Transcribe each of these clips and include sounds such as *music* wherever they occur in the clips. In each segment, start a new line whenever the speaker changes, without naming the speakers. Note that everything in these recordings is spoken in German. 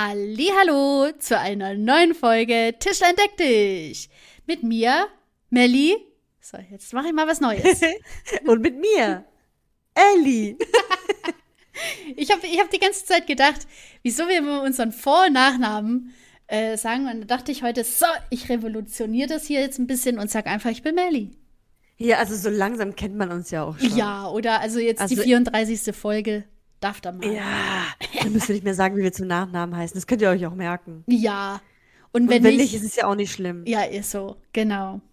Hallo zu einer neuen Folge Tischlein deck dich mit mir Melli. So, jetzt mache ich mal was Neues. *laughs*
Und mit mir Ellie. *laughs*
ich habe ich hab die ganze Zeit gedacht, wieso wir unseren Vor- und Nachnamen äh, sagen. Und da dachte ich heute, so, ich revolutioniere das hier jetzt ein bisschen und sag einfach, ich bin Melli.
Ja, also so langsam kennt man uns ja auch schon.
Ja, oder also jetzt also, die 34. Folge. Darf da mal.
Ja, dann müsst ihr nicht mehr sagen, wie wir zum Nachnamen heißen. Das könnt ihr euch auch merken.
Ja.
Und wenn, Und wenn nicht, ist es ja auch nicht schlimm.
Ja, ist so. Genau. *laughs*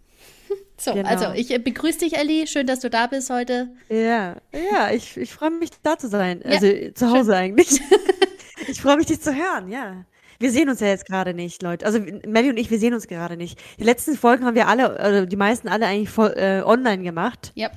So, genau. also ich äh, begrüße dich, Elli. Schön, dass du da bist heute.
Ja, ja, ich, ich freue mich, da zu sein. Ja, also zu Hause schön. eigentlich. *laughs* *laughs* ich freue mich, dich zu hören, ja. Wir sehen uns ja jetzt gerade nicht, Leute. Also Melly und ich, wir sehen uns gerade nicht. Die letzten Folgen haben wir alle, also die meisten alle eigentlich voll, äh, online gemacht.
Ja.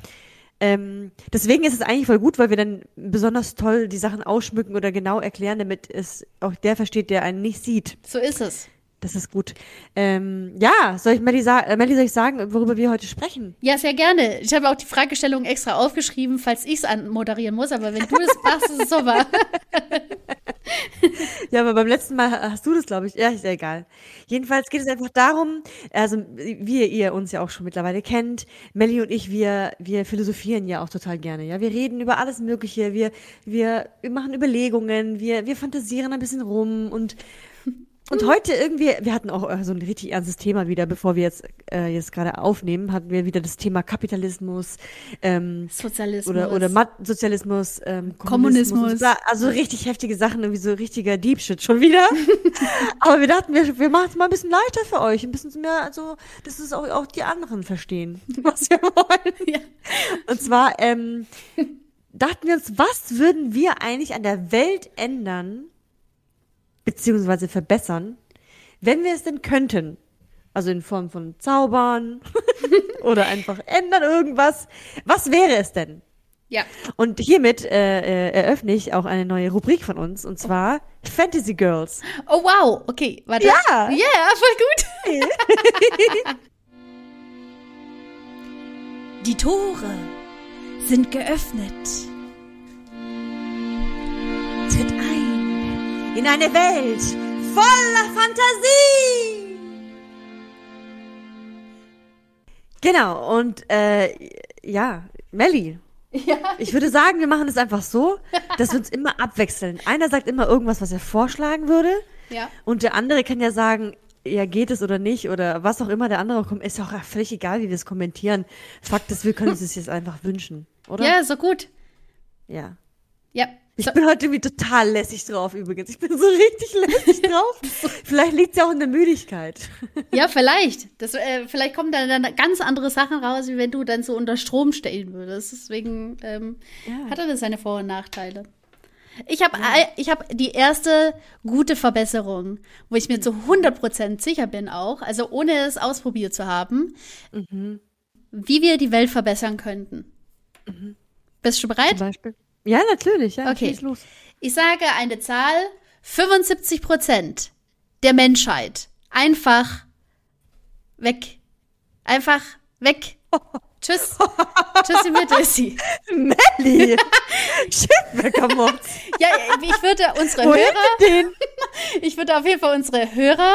Ähm, deswegen ist es eigentlich voll gut, weil wir dann besonders toll die Sachen ausschmücken oder genau erklären, damit es auch der versteht, der einen nicht sieht.
So ist es.
Das ist gut. Ähm, ja, soll ich Melly, sa äh, Melly, soll ich sagen, worüber wir heute sprechen?
Ja, sehr gerne. Ich habe auch die Fragestellung extra aufgeschrieben, falls ich es anmoderieren muss, aber wenn du das machst, ist es super. *laughs*
ja, aber beim letzten Mal hast du das, glaube ich. Ja, ist ja egal. Jedenfalls geht es einfach darum, also wie ihr uns ja auch schon mittlerweile kennt, Melly und ich, wir, wir philosophieren ja auch total gerne. Ja, wir reden über alles Mögliche, wir, wir, wir machen Überlegungen, wir, wir fantasieren ein bisschen rum und und heute irgendwie, wir hatten auch äh, so ein richtig ernstes Thema wieder, bevor wir jetzt, äh, jetzt gerade aufnehmen, hatten wir wieder das Thema Kapitalismus, ähm,
Sozialismus
oder, oder Mat Sozialismus, ähm,
Kommunismus. Kommunismus.
also richtig heftige Sachen, irgendwie so richtiger Deep Shit schon wieder. *laughs* Aber wir dachten, wir, wir machen es mal ein bisschen leichter für euch, ein bisschen mehr, also, dass es auch, auch die anderen verstehen, *laughs* was wir wollen. Ja. Und zwar, ähm, dachten wir uns, was würden wir eigentlich an der Welt ändern, beziehungsweise verbessern, wenn wir es denn könnten. Also in Form von Zaubern *laughs* oder einfach ändern irgendwas. Was wäre es denn?
Ja.
Und hiermit äh, äh, eröffne ich auch eine neue Rubrik von uns und zwar oh. Fantasy Girls.
Oh wow, okay, warte.
Ja,
ja, yeah, voll gut. *laughs* Die Tore sind geöffnet.
In eine Welt voller Fantasie. Genau, und äh, ja, Melli. Ja. Ich würde sagen, wir machen es einfach so, dass wir uns immer abwechseln. Einer sagt immer irgendwas, was er vorschlagen würde.
Ja.
Und der andere kann ja sagen, ja, geht es oder nicht oder was auch immer der andere kommt. Ist auch völlig egal, wie wir es kommentieren. Fakt ist, wir können uns das jetzt einfach wünschen, oder?
Ja, so gut.
Ja.
Ja,
ich bin heute irgendwie total lässig drauf übrigens. Ich bin so richtig lässig drauf. *laughs* vielleicht liegt es ja auch in der Müdigkeit.
ja, vielleicht. Das, äh, vielleicht kommen dann, dann ganz andere Sachen raus, wie wenn du dann so unter Strom stehen würdest. Deswegen ähm, ja. hat das seine Vor- und Nachteile. Ich habe ja. ich hab die erste gute Verbesserung, wo ich mir zu 100% sicher bin auch, also ohne es ausprobiert zu haben, mhm. wie wir die Welt verbessern könnten. Mhm. Bist du bereit?
Zum Beispiel. Ja, natürlich. Ja,
okay. Los. Ich sage eine Zahl: 75 Prozent der Menschheit einfach weg. Einfach weg. *laughs* Tschüss. Tschüssi mit Tschüssi.
Melli. Schiffbäckermord.
ja, ich würde unsere Wohin Hörer. *laughs* ich würde auf jeden Fall unsere Hörer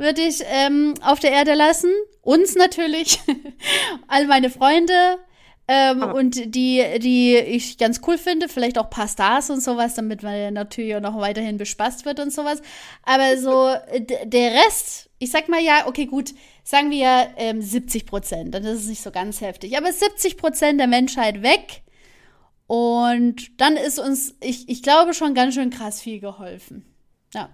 würde ich ähm, auf der Erde lassen. Uns natürlich. *laughs* All meine Freunde, ähm, ah. Und die, die ich ganz cool finde, vielleicht auch ein paar Stars und sowas, damit man natürlich auch noch weiterhin bespaßt wird und sowas. Aber so *laughs* der Rest, ich sag mal ja, okay, gut, sagen wir ähm, 70 Prozent, dann ist es nicht so ganz heftig. Aber 70 Prozent der Menschheit weg. Und dann ist uns, ich, ich glaube, schon ganz schön krass viel geholfen. Ja.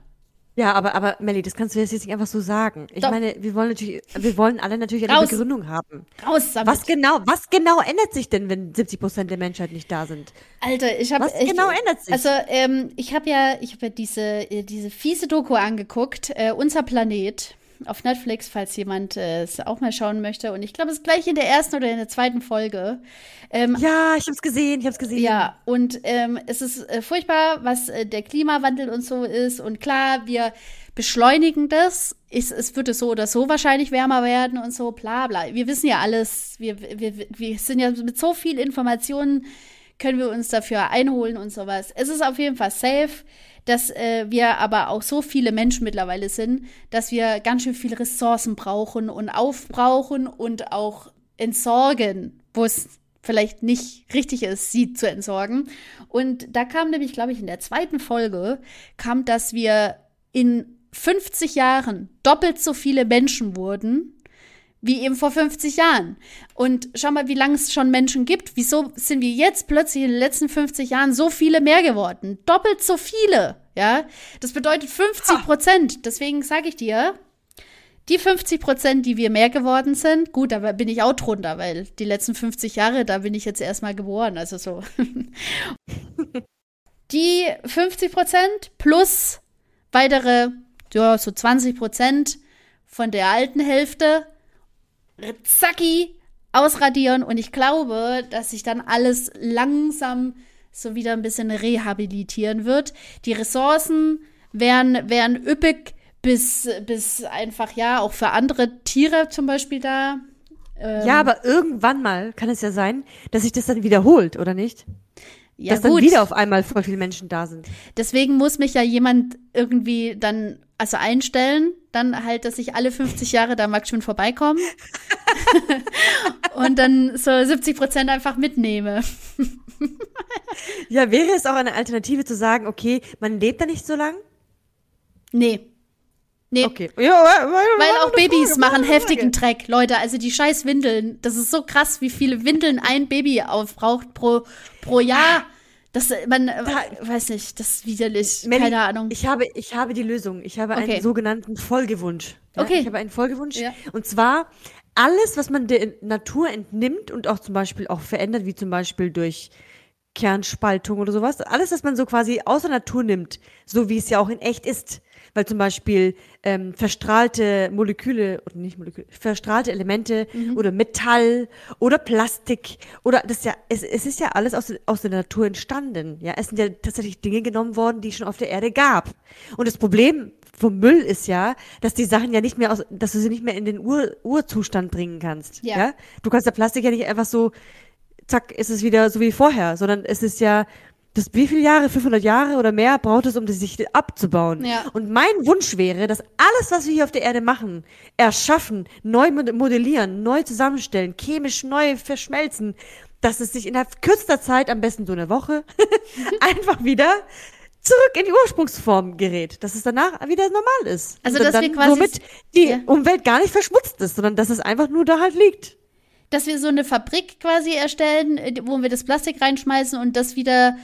Ja, aber, aber Melly, das kannst du jetzt nicht einfach so sagen. Ich Doch. meine, wir wollen natürlich, wir wollen alle natürlich eine Raus. Begründung haben.
Raus damit.
Was genau, was genau ändert sich denn, wenn 70 Prozent der Menschheit nicht da sind?
Alter, ich habe
Was ich, genau ändert sich?
Also, ähm, ich habe ja, ich habe ja diese, äh, diese fiese Doku angeguckt, äh, Unser Planet auf Netflix, falls jemand äh, es auch mal schauen möchte. Und ich glaube, es ist gleich in der ersten oder in der zweiten Folge.
Ähm, ja, ich habe es gesehen, ich habe es gesehen.
Ja, und ähm, es ist äh, furchtbar, was äh, der Klimawandel und so ist. Und klar, wir beschleunigen das. Es, es würde so oder so wahrscheinlich wärmer werden und so, bla bla. Wir wissen ja alles, wir, wir, wir sind ja mit so viel Informationen können wir uns dafür einholen und sowas. Es ist auf jeden Fall safe, dass äh, wir aber auch so viele Menschen mittlerweile sind, dass wir ganz schön viele Ressourcen brauchen und aufbrauchen und auch entsorgen, wo es vielleicht nicht richtig ist, sie zu entsorgen. Und da kam nämlich, glaube ich, in der zweiten Folge, kam, dass wir in 50 Jahren doppelt so viele Menschen wurden wie eben vor 50 Jahren. Und schau mal, wie lange es schon Menschen gibt. Wieso sind wir jetzt plötzlich in den letzten 50 Jahren so viele mehr geworden? Doppelt so viele, ja? Das bedeutet 50 Prozent. Deswegen sage ich dir, die 50 Prozent, die wir mehr geworden sind, gut, da bin ich auch drunter, weil die letzten 50 Jahre, da bin ich jetzt erstmal geboren, also so. *laughs* die 50 Prozent plus weitere, ja, so 20 Prozent von der alten Hälfte zacki ausradieren und ich glaube, dass sich dann alles langsam so wieder ein bisschen rehabilitieren wird. Die Ressourcen wären, wären üppig bis, bis einfach, ja, auch für andere Tiere zum Beispiel da.
Ähm, ja, aber irgendwann mal kann es ja sein, dass sich das dann wiederholt, oder nicht? Ja, dass gut. dann wieder auf einmal voll viele Menschen da sind.
Deswegen muss mich ja jemand irgendwie dann also einstellen, dann halt, dass ich alle 50 Jahre da mag schon vorbeikommen *laughs* und dann so 70 Prozent einfach mitnehme.
ja, wäre es auch eine Alternative zu sagen, okay, man lebt da nicht so lang?
Nee. Nee.
Okay. Ja,
weil, weil auch Babys Frage, machen heftigen Dreck, Leute. Also die scheiß Windeln. Das ist so krass, wie viele Windeln ein Baby aufbraucht pro, pro Jahr. Das, man, da, weiß nicht, das ist widerlich. Melli, Keine Ahnung.
Ich habe, ich habe die Lösung. Ich habe okay. einen sogenannten Folgewunsch. Ja?
Okay.
Ich habe einen Folgewunsch. Ja. Und zwar alles, was man der Natur entnimmt und auch zum Beispiel auch verändert, wie zum Beispiel durch Kernspaltung oder sowas. Alles, was man so quasi aus der Natur nimmt, so wie es ja auch in echt ist weil zum Beispiel ähm, verstrahlte Moleküle oder nicht Moleküle, verstrahlte Elemente mhm. oder Metall oder Plastik oder das ja, es, es ist ja alles aus, aus der Natur entstanden. Ja, es sind ja tatsächlich Dinge genommen worden, die es schon auf der Erde gab. Und das Problem vom Müll ist ja, dass die Sachen ja nicht mehr aus, dass du sie nicht mehr in den Ur, Urzustand bringen kannst. Ja. ja. Du kannst der Plastik ja nicht einfach so, zack, ist es wieder so wie vorher, sondern es ist ja das wie viele Jahre, 500 Jahre oder mehr braucht es, um das sich abzubauen. Ja. Und mein Wunsch wäre, dass alles, was wir hier auf der Erde machen, erschaffen, neu modellieren, neu zusammenstellen, chemisch neu verschmelzen, dass es sich innerhalb kürzester Zeit, am besten so eine Woche, *laughs* einfach wieder zurück in die Ursprungsform gerät, dass es danach wieder normal ist.
Also dass wir quasi
somit die ja. Umwelt gar nicht verschmutzt ist, sondern dass es einfach nur da halt liegt.
Dass wir so eine Fabrik quasi erstellen, wo wir das Plastik reinschmeißen und das wieder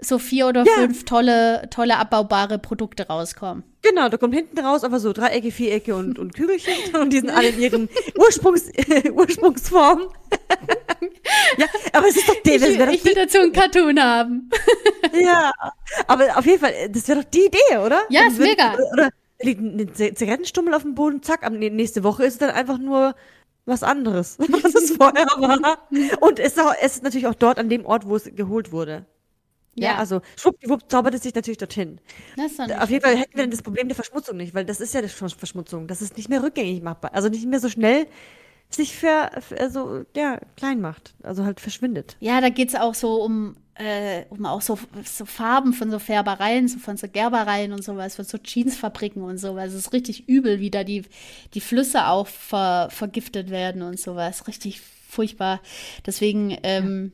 so vier oder ja. fünf tolle, tolle abbaubare Produkte rauskommen.
Genau, da kommt hinten raus aber so Dreiecke, Vierecke und, und Kügelchen *laughs* und die sind alle in ihren *laughs* Ursprungs, *laughs* Ursprungsform. ja, aber es ist doch
der, das Ich, ich will dazu einen Cartoon haben.
ja, aber auf jeden Fall, das wäre doch die Idee, oder?
Ja, ist wird, mega.
Oder liegt ein Zigarettenstummel auf dem Boden, zack, am, nächste Woche ist es dann einfach nur was anderes, was es vorher war. Und es ist, auch, es ist natürlich auch dort an dem Ort, wo es geholt wurde. Ja, ja also schwuppdiwupp zaubert es sich natürlich dorthin. Auf jeden Fall hätten wir dann das Problem der Verschmutzung nicht, weil das ist ja die Verschmutzung. Das ist nicht mehr rückgängig machbar. Also nicht mehr so schnell sich für, also, ja, klein macht. Also halt verschwindet.
Ja, da geht's auch so um, äh, um auch so, so Farben von so Färbereien, so von so Gerbereien und sowas, von so Jeansfabriken und sowas. Es ist richtig übel, wie da die, die Flüsse auch ver, vergiftet werden und sowas. Richtig furchtbar. Deswegen, ähm,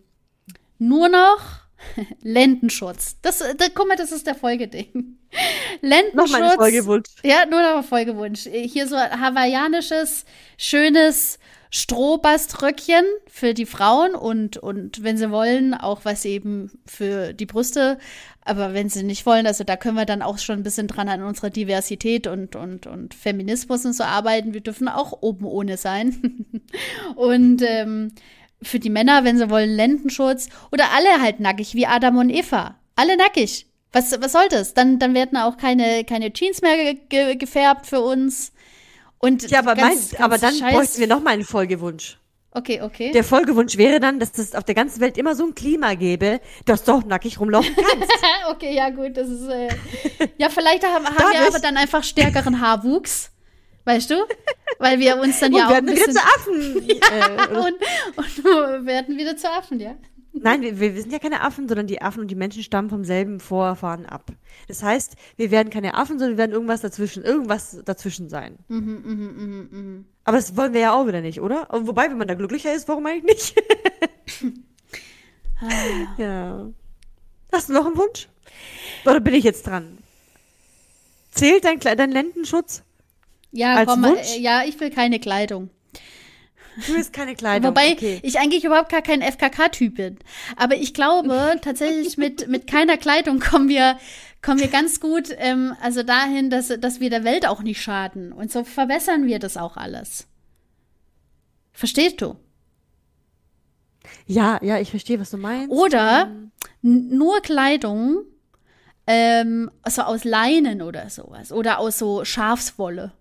ja. nur noch *laughs* Lendenschutz. Das, da, guck mal, das ist der Folgeding. *laughs* Lendenschutz. Noch ein Folgewunsch. Ja, nur noch ein Folgewunsch. Hier so hawaiianisches, schönes Strohbaströckchen für die Frauen und, und wenn sie wollen, auch was eben für die Brüste. Aber wenn sie nicht wollen, also da können wir dann auch schon ein bisschen dran an unserer Diversität und, und, und Feminismus und so arbeiten. Wir dürfen auch oben ohne sein. *laughs* und ähm, für die Männer, wenn sie wollen, Lendenschutz. Oder alle halt nackig, wie Adam und Eva. Alle nackig. Was, was soll das? Dann, dann werden auch keine, keine Jeans mehr ge ge gefärbt für uns. Und
ja, aber, ganz, mein, ganz aber dann Scheiß bräuchten wir noch mal einen Folgewunsch.
Okay, okay.
Der Folgewunsch wäre dann, dass es auf der ganzen Welt immer so ein Klima gäbe, dass du auch nackig rumlaufen kannst. *laughs*
okay, ja gut, das ist äh, ja vielleicht haben, haben wir aber dann einfach stärkeren Haarwuchs. Weißt du? Weil wir uns dann *laughs* ja auch
werden ein bisschen, wieder zu Affen. *laughs*
ja, und, und *laughs* werden wieder zu Affen, ja.
Nein, wir, wir sind ja keine Affen, sondern die Affen und die Menschen stammen vom selben Vorfahren ab. Das heißt, wir werden keine Affen, sondern wir werden irgendwas dazwischen, irgendwas dazwischen sein.
Mhm, mhm, mhm, mhm.
Aber das wollen wir ja auch wieder nicht, oder? Wobei, wenn man da glücklicher ist, warum eigentlich nicht?
Ah.
ja. Hast du noch einen Wunsch? Oder bin ich jetzt dran? Zählt dein, dein Lendenschutz?
Ja, komm,
Wunsch?
äh, ja, ich will keine Kleidung.
Du willst keine Kleidung.
Wobei
okay.
ich eigentlich überhaupt gar kein FKK-Typ bin. Aber ich glaube, *laughs* tatsächlich mit, mit keiner Kleidung kommen wir, kommen wir ganz gut, ähm, also dahin, dass, dass wir der Welt auch nicht schaden. Und so verbessern wir das auch alles. Verstehst du?
Ja, ja, ich verstehe, was du meinst.
Oder n- nur Kleidung, ähm, also aus Leinen oder sowas. Oder aus so Schafswolle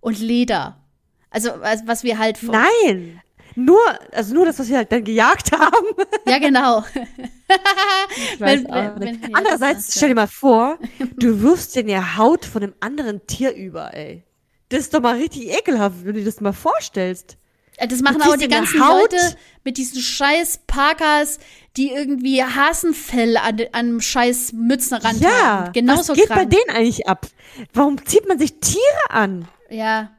und Leder. Also, was, wir halt von.
Nein! Nur, also nur das, was wir halt dann gejagt *laughs* haben.
Ja, genau. Wenn- wenn- wenn-
Andererseits, stell dir mal vor, *laughs* du wirfst dir eine Haut von einem anderen Tier über, ey. Das ist doch mal richtig ekelhaft, wenn du dir das mal vorstellst.
Äh, Das machen
ziehst
die ganzen
Haut-
Leute mit diesen scheiß Parkas, die irgendwie Hasenfell an, an einem scheiß Mützenrand
Ja,
haben. Genauso
was geht
krank.
bei denen eigentlich ab? Warum zieht man sich Tiere an?
Ja.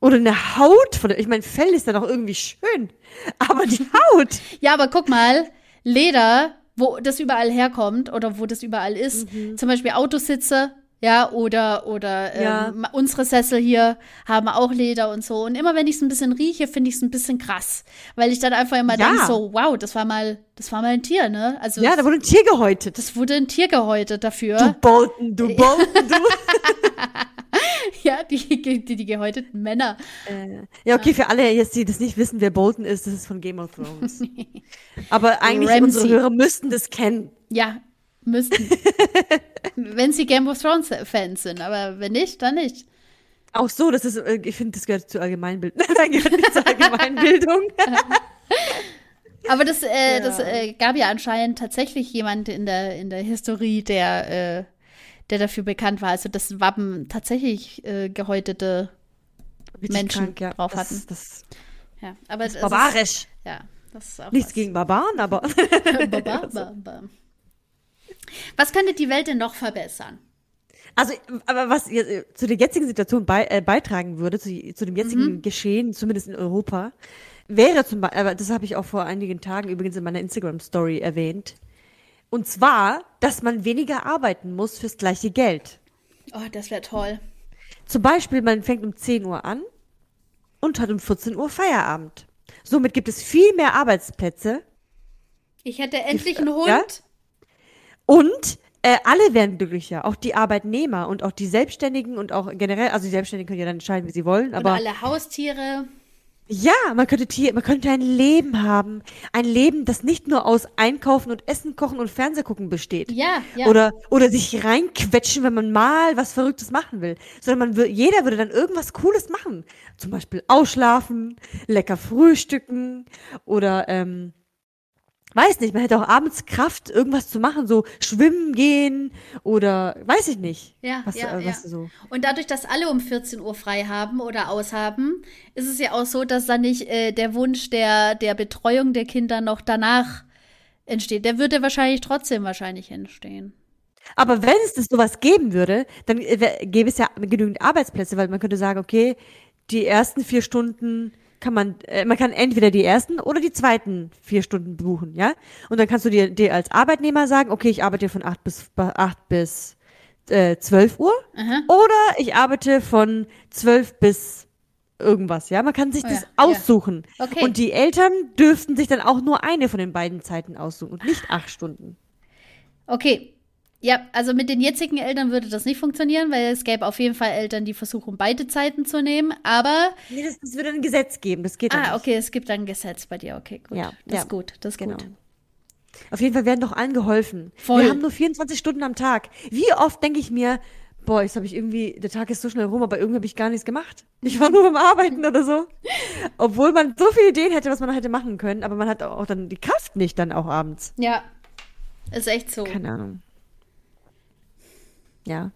Oder eine Haut von der, ich meine, Fell ist ja doch irgendwie schön. Aber die Haut.
ja, aber guck mal, Leder, wo das überall herkommt oder wo das überall ist,
Mhm.
zum Beispiel Autositze, ja, oder, oder ähm,
Ja.
unsere Sessel hier haben auch Leder und so. Und immer wenn ich es ein bisschen rieche, finde ich es ein bisschen krass. Weil ich dann einfach immer
Ja.
denke, so, wow, das war mal, das war mal ein Tier, ne? Also
Ja, da wurde ein Tier gehäutet.
das wurde ein Tier gehäutet dafür.
Du Bolton, du Bolton, du. *laughs* *laughs* *laughs*
Ja, die, die, die gehäuteten Männer.
Äh, ja, okay, für alle jetzt, die das nicht wissen, wer Bolton ist, das ist von Game of Thrones. *laughs* Aber eigentlich
Ramsay.
unsere Hörer müssten das kennen.
Ja, müssten. *laughs* wenn sie Game of Thrones Fans sind, aber wenn nicht, dann nicht.
Auch so, das ist, äh, ich finde, das gehört zur Allgemeinbildung. Nein, gehört nicht zur Allgemeinbildung.
Aber das, äh,
Ja.
das äh, gab ja anscheinend tatsächlich jemand in der, in der Historie, der, äh, der dafür bekannt war. Also das Wappen tatsächlich äh, gehäutete
Richtig
Menschen drauf
das,
hatten.
Das
Ja, aber das
barbarisch.
Ist, ja, das ist auch
Nichts
was.
gegen Barbaren, aber.
Ba, ba, ba, ba. Was könnte die Welt denn noch verbessern?
Also, aber was äh, zu der jetzigen Situation bei, äh, beitragen würde, zu, zu dem jetzigen
Mhm.
Geschehen, zumindest in Europa, wäre zum Beispiel, aber das habe ich auch vor einigen Tagen übrigens in meiner Instagram-Story erwähnt. Und zwar, dass man weniger arbeiten muss fürs gleiche Geld.
Oh, das wäre toll.
Zum Beispiel, man fängt um 10 Uhr an und hat um 14 Uhr Feierabend. Somit gibt es viel mehr Arbeitsplätze
Ich hätte endlich einen Hund.
Ja? und äh, alle werden glücklicher, auch die Arbeitnehmer und auch die Selbstständigen und auch generell, also die Selbstständigen können ja dann entscheiden, wie sie wollen,
Und
aber
alle Haustiere.
Ja, man könnte Tier, man könnte ein Leben haben, ein Leben, das nicht nur aus Einkaufen und Essen kochen und Fernsehgucken besteht.
Ja, ja.
Oder, oder sich reinquetschen, wenn man mal was Verrücktes machen will. Sondern man jeder würde dann irgendwas Cooles machen. Zum Beispiel ausschlafen, lecker frühstücken oder, ähm, weiß nicht, man hätte auch abends Kraft, irgendwas zu machen, so schwimmen gehen oder, weiß ich nicht.
Ja,
was,
ja,
äh,
ja.
was so.
Und dadurch, dass alle um 14 Uhr frei haben oder aushaben, ist es ja auch so, dass dann nicht äh, der Wunsch der, der Betreuung der Kinder noch danach entsteht. Der würde wahrscheinlich trotzdem wahrscheinlich entstehen.
Aber wenn es das sowas geben würde, dann äh, gäbe es ja genügend Arbeitsplätze, weil man könnte sagen, okay, die ersten vier Stunden kann man, äh, man kann entweder die ersten oder die zweiten vier Stunden buchen, ja? Und dann kannst du dir, dir als Arbeitnehmer sagen, okay, ich arbeite von acht bis acht bis äh, 12 Uhr
Aha.
oder ich arbeite von 12 bis irgendwas, ja? Man kann sich
Oh
das
ja, ja.
aussuchen.
Okay.
Und die Eltern dürften sich dann auch nur eine von den beiden Zeiten aussuchen und nicht acht Stunden.
Okay. Ja, also mit den jetzigen Eltern würde das nicht funktionieren, weil es gäbe auf jeden Fall Eltern, die versuchen, beide Zeiten zu nehmen. Aber,
Nee, das, das würde ein Gesetz geben, das geht
ah, okay, es gibt ein Gesetz bei dir. Okay, gut.
Ja,
das
ja.
ist gut, das ist
Genau.
gut.
Auf jeden Fall werden doch allen geholfen.
Voll.
Wir haben nur 24 Stunden am Tag. Wie oft denke ich mir, boah, jetzt habe ich irgendwie, der Tag ist so schnell rum, aber irgendwie habe ich gar nichts gemacht. Ich war nur beim Arbeiten oder so. Obwohl man so viele Ideen hätte, was man hätte machen können, aber man hat auch dann die Kraft nicht dann auch abends.
Ja, ist echt so.
Keine Ahnung. Ja.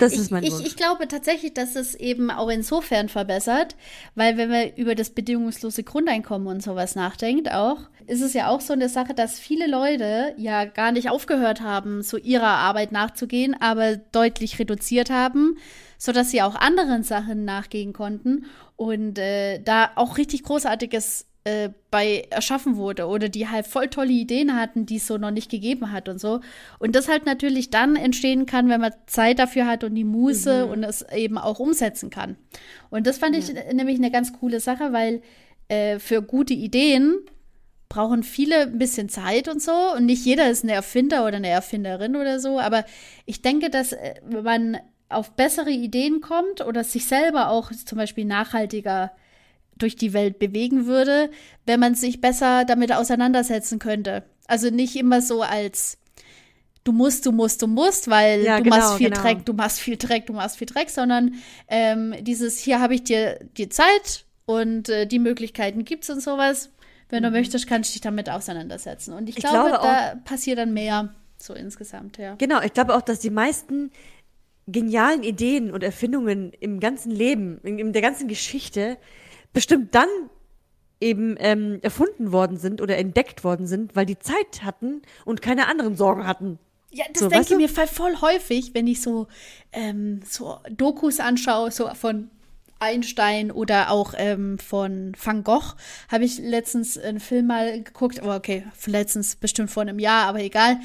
Das ist mein
ich,
Wunsch.
Ich, ich glaube tatsächlich, dass es eben auch insofern verbessert, weil wenn man über das bedingungslose Grundeinkommen und sowas nachdenkt auch, ist es ja auch so eine Sache, dass viele Leute ja gar nicht aufgehört haben, so ihrer Arbeit nachzugehen, aber deutlich reduziert haben, sodass sie auch anderen Sachen nachgehen konnten und äh, da auch richtig großartiges äh, bei erschaffen wurde oder die halt voll tolle Ideen hatten, die es so noch nicht gegeben hat und so. Und das halt natürlich dann entstehen kann, wenn man Zeit dafür hat und die Muße mhm. und es eben auch umsetzen kann. Und das fand ja. ich nämlich eine ganz coole Sache, weil äh, für gute Ideen brauchen viele ein bisschen Zeit und so. Und nicht jeder ist ein Erfinder oder eine Erfinderin oder so. Aber ich denke, dass äh, man auf bessere Ideen kommt oder sich selber auch zum Beispiel nachhaltiger durch die Welt bewegen würde, wenn man sich besser damit auseinandersetzen könnte. Also nicht immer so als du musst, du musst, du musst, weil ja, du genau, machst viel genau. Dreck, du machst viel Dreck, du machst viel Dreck, sondern ähm, dieses, hier habe ich dir die Zeit und äh, die Möglichkeiten gibt es und sowas. Wenn du mhm. möchtest, kannst du dich damit auseinandersetzen. Und ich, ich glaube, glaube da passiert dann mehr so insgesamt, ja.
Genau, ich glaube auch, dass die meisten genialen Ideen und Erfindungen im ganzen Leben, in, in der ganzen Geschichte bestimmt dann eben ähm, erfunden worden sind oder entdeckt worden sind, weil die Zeit hatten und keine anderen Sorgen hatten.
Ja, das so, denke ich mir voll häufig, wenn ich so, ähm, so Dokus anschaue, so von Einstein oder auch ähm, von Van Gogh habe ich letztens einen Film mal geguckt, aber okay, letztens bestimmt vor einem Jahr, aber egal.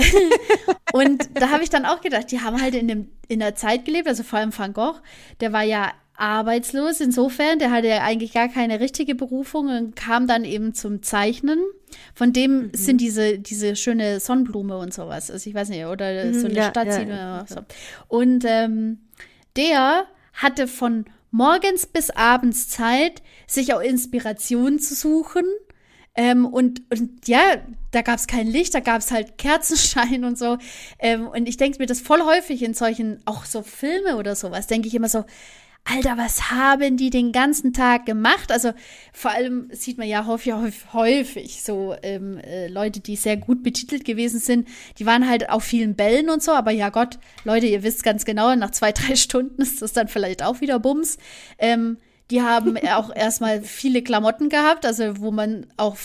*laughs* *laughs* und da habe ich dann auch gedacht, die haben halt in, dem, in der Zeit gelebt, also vor allem Van Gogh, der war ja arbeitslos. Insofern, der hatte ja eigentlich gar keine richtige Berufung und kam dann eben zum Zeichnen. Von dem mhm. sind diese, diese schöne Sonnenblume und sowas. Also ich weiß nicht, oder mhm, so eine ja, Stadt. Ja, ja, so. Und ähm, der hatte von morgens bis abends Zeit, sich auch Inspiration zu suchen. Ähm, und, und ja, da gab es kein Licht, da gab es halt Kerzenschein und so. Ähm, und ich denke mir das voll häufig in solchen, auch so Filme oder sowas, denke ich immer so, Alter, was haben die den ganzen Tag gemacht? Also vor allem sieht man ja häufig, häufig, so ähm, äh, Leute, die sehr gut betitelt gewesen sind, die waren halt auf vielen Bällen und so, aber ja Gott, Leute, ihr wisst ganz genau, nach zwei, *laughs* drei Stunden ist das dann vielleicht auch wieder Bums. Ähm, die haben *laughs* auch erstmal viele Klamotten gehabt, also wo man auch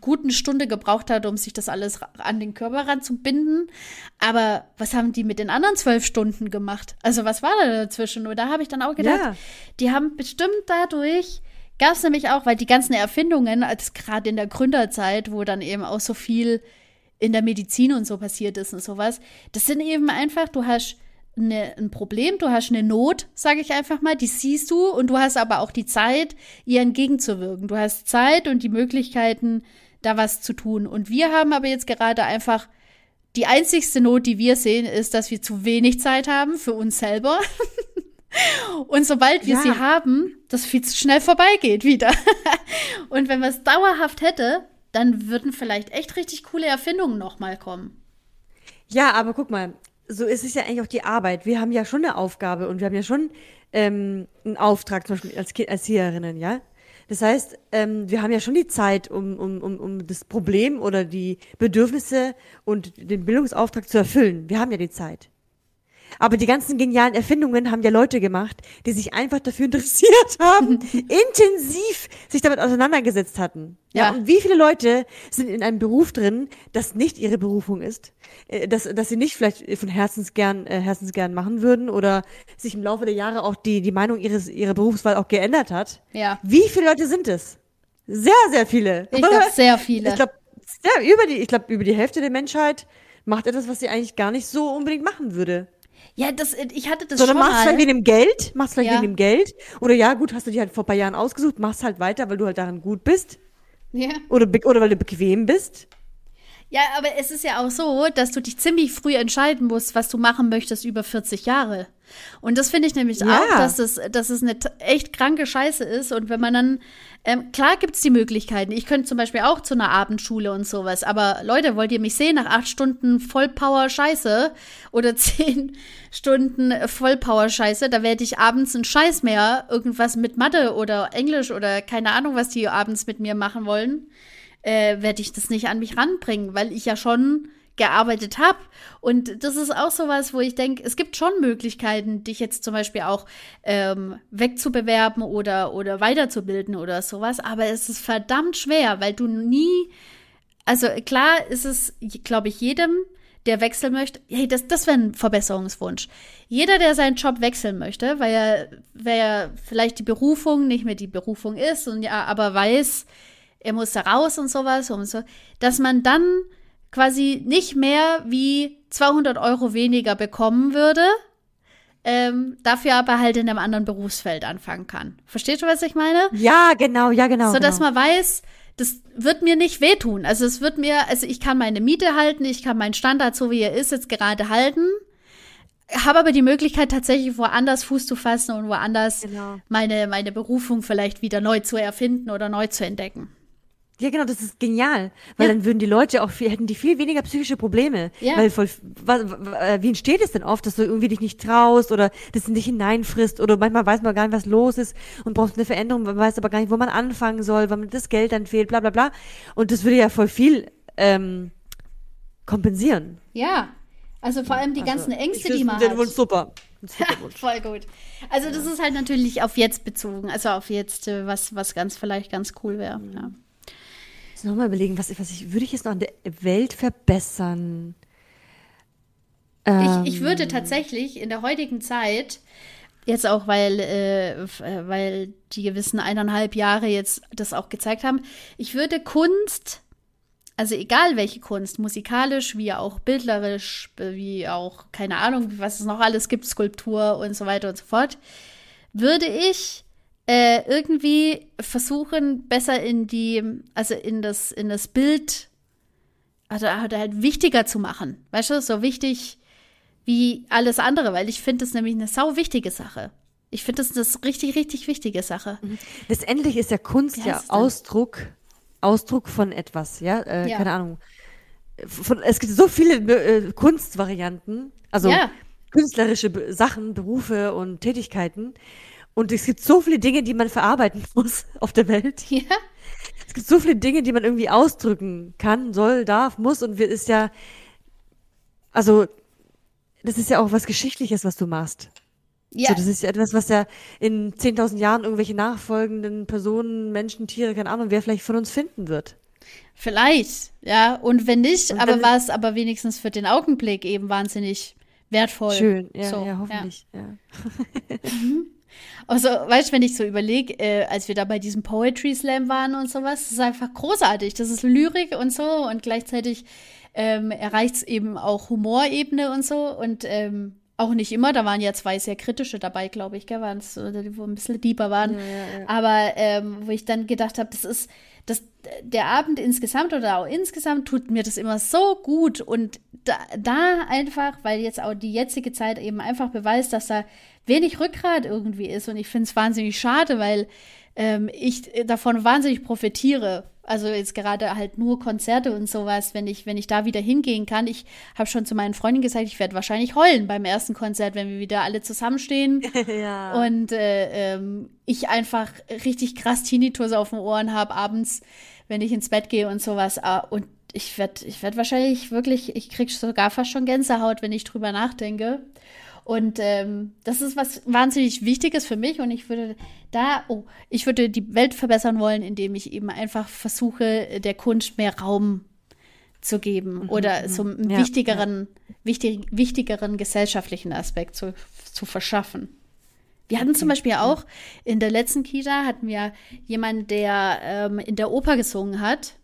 guten Stunde gebraucht hat, um sich das alles an den Körper ranzubinden. Aber was haben die mit den anderen zwölf Stunden gemacht? Also was war da dazwischen? Und da habe ich dann auch gedacht, ja. die haben bestimmt dadurch, gab es nämlich auch, weil die ganzen Erfindungen, als gerade in der Gründerzeit, wo dann eben auch so viel in der Medizin und so passiert ist und sowas, das sind eben einfach, du hast eine, ein Problem, du hast eine Not, sage ich einfach mal, die siehst du und du hast aber auch die Zeit, ihr entgegenzuwirken. Du hast Zeit und die Möglichkeiten, da was zu tun. Und wir haben aber jetzt gerade einfach die einzigste Not, die wir sehen, ist, dass wir zu wenig Zeit haben für uns selber. *laughs* und sobald wir ja. sie haben, das viel zu schnell vorbeigeht wieder. *laughs* und wenn man es dauerhaft hätte, dann würden vielleicht echt richtig coole Erfindungen nochmal kommen.
Ja, aber guck mal, so ist es ja eigentlich auch die Arbeit. Wir haben ja schon eine Aufgabe und wir haben ja schon ähm, einen Auftrag, zum Beispiel als, kind, Erzieherinnen, ja. Das heißt, ähm, wir haben ja schon die Zeit, um, um, um, um das Problem oder die Bedürfnisse und den Bildungsauftrag zu erfüllen. Wir haben ja die Zeit. Aber die ganzen genialen Erfindungen haben ja Leute gemacht, die sich einfach dafür *laughs* interessiert haben, *laughs* intensiv sich damit auseinandergesetzt hatten. Ja. ja. Und wie viele Leute sind in einem Beruf drin, das nicht ihre Berufung ist, äh, dass, dass sie nicht vielleicht von Herzens gern, äh, Herzens gern machen würden oder sich im Laufe der Jahre auch die, die Meinung ihres, ihrer Berufswahl auch geändert hat.
Ja.
Wie viele Leute sind es? Sehr, sehr viele.
Ich glaube, *laughs* sehr viele.
Ich glaube, über die, ich glaube, über die Hälfte der Menschheit macht etwas, was sie eigentlich gar nicht so unbedingt machen würde.
Ja, das, ich hatte das
Sondern
schon
machst mal. vielleicht wegen dem Geld, machst vielleicht ja. wegen dem Geld. Oder ja, gut, hast du dich halt vor ein paar Jahren ausgesucht, machst halt weiter, weil du halt daran gut bist. Ja. Oder, oder weil du bequem bist.
Ja, aber es ist ja auch so, dass du dich ziemlich früh entscheiden musst, was du machen möchtest über 40 Jahre. Und das finde ich nämlich ja. auch, dass es, dass es eine echt kranke Scheiße ist. Und wenn man dann, ähm, klar gibt es die Möglichkeiten. Ich könnte zum Beispiel auch zu einer Abendschule und sowas. Aber Leute, wollt ihr mich sehen nach acht Stunden Vollpower Scheiße oder *laughs* zehn Stunden Vollpower Scheiße? Da werde ich abends einen Scheiß mehr, irgendwas mit Mathe oder Englisch oder keine Ahnung, was die abends mit mir machen wollen, äh, werde ich das nicht an mich ranbringen, weil ich ja schon gearbeitet habe. Und das ist auch sowas, wo ich denke, es gibt schon Möglichkeiten, dich jetzt zum Beispiel auch ähm, wegzubewerben oder, oder weiterzubilden oder sowas. Aber es ist verdammt schwer, weil du nie, also klar ist es, glaube ich, jedem, der wechseln möchte, hey, das, das wäre ein Verbesserungswunsch. Jeder, der seinen Job wechseln möchte, weil er, weil er vielleicht die Berufung nicht mehr die Berufung ist und ja, aber weiß, er muss da raus und sowas und so, dass man dann quasi nicht mehr wie 200 Euro weniger bekommen würde, ähm, dafür aber halt in einem anderen Berufsfeld anfangen kann. Verstehst du, was ich meine?
Ja, genau, ja, genau.
So dass
genau.
man weiß, das wird mir nicht wehtun. Also es wird mir, also ich kann meine Miete halten, ich kann meinen Standard, so wie er ist, jetzt gerade halten. Habe aber die Möglichkeit, tatsächlich woanders Fuß zu fassen und woanders genau. meine, meine Berufung vielleicht wieder neu zu erfinden oder neu zu entdecken.
Ja, genau, das ist genial. Weil ja. dann würden die Leute auch viel, hätten die viel weniger psychische Probleme. Ja. Weil voll, was, wie entsteht es denn oft, dass du irgendwie dich nicht traust oder das in dich hineinfrisst oder manchmal weiß man gar nicht, was los ist und brauchst eine Veränderung, man weiß aber gar nicht, wo man anfangen soll, weil das Geld dann fehlt, bla bla bla. Und das würde ja voll viel ähm, kompensieren.
Ja. Also vor allem die also, ganzen Ängste, die man den hat.
Wunsch super. *laughs*
Voll gut. Also das ist halt natürlich auf jetzt bezogen, also auf jetzt, äh, was, was ganz vielleicht ganz cool wäre. Ja
nochmal überlegen, was, was ich, würde ich jetzt noch in der Welt verbessern?
Ähm, ich, ich würde tatsächlich in der heutigen Zeit, jetzt auch weil, äh, weil die gewissen eineinhalb Jahre jetzt das auch gezeigt haben, ich würde Kunst, also egal welche Kunst, musikalisch wie auch bildlerisch, wie auch, keine Ahnung, was es noch alles gibt, Skulptur und so weiter und so fort, würde ich äh, irgendwie versuchen, besser in die, also in das, in das Bild, also halt wichtiger zu machen. Weißt du, so wichtig wie alles andere, weil ich finde das nämlich eine sau wichtige Sache. Ich finde das eine richtig, richtig wichtige Sache.
Mhm. Letztendlich ist ja Kunst ja Ausdruck, Ausdruck von etwas, ja? Äh, ja. Keine Ahnung. Von, es gibt so viele äh, Kunstvarianten, also ja. künstlerische Sachen, Berufe und Tätigkeiten. Und es gibt so viele Dinge, die man verarbeiten *laughs* muss auf der Welt. Ja. Es gibt so viele Dinge, die man irgendwie ausdrücken kann, soll, darf, muss. Und wir ist ja, also, das ist ja auch was Geschichtliches, was du machst. Ja. So, das ist ja etwas, was ja in 10.000 Jahren irgendwelche nachfolgenden Personen, Menschen, Tiere, keine Ahnung, wer vielleicht von uns finden wird.
Vielleicht, ja. Und wenn nicht, und aber war es aber wenigstens für den Augenblick eben wahnsinnig wertvoll.
Schön, ja, so, ja hoffentlich, ja. ja.
Also, weißt du, wenn ich so überlege, äh, als wir da bei diesem Poetry Slam waren und sowas, das ist einfach großartig. Das ist Lyrik und so und gleichzeitig ähm, erreicht es eben auch Humorebene und so und ähm, auch nicht immer, da waren ja zwei sehr kritische dabei, glaube ich, gell, waren es, die wo ein bisschen deeper waren. Ja, ja, ja. Aber ähm, wo ich dann gedacht habe, das ist, das, der Abend insgesamt oder auch insgesamt tut mir das immer so gut und da, da einfach, weil jetzt auch die jetzige Zeit eben einfach beweist, dass da wenig Rückgrat irgendwie ist. Und ich finde es wahnsinnig schade, weil ähm, ich davon wahnsinnig profitiere. Also jetzt gerade halt nur Konzerte und sowas, wenn ich, wenn ich da wieder hingehen kann. Ich habe schon zu meinen Freunden gesagt, ich werde wahrscheinlich heulen beim ersten Konzert, wenn wir wieder alle zusammenstehen. *laughs* ja. Und äh, ähm, ich einfach richtig krass Tinnitus auf den Ohren habe abends, wenn ich ins Bett gehe und sowas. Ah, und ich werde ich werd wahrscheinlich wirklich, ich krieg sogar fast schon Gänsehaut, wenn ich drüber nachdenke. Und ähm, das ist was wahnsinnig Wichtiges für mich und ich würde da, oh, ich würde die Welt verbessern wollen, indem ich eben einfach versuche, der Kunst mehr Raum zu geben mhm, oder mhm. so einen ja, wichtigeren, ja. Wichtig, wichtigeren gesellschaftlichen Aspekt zu, zu verschaffen. Wir hatten zum Beispiel auch in der letzten Kita hatten wir jemanden, der ähm, in der Oper gesungen hat.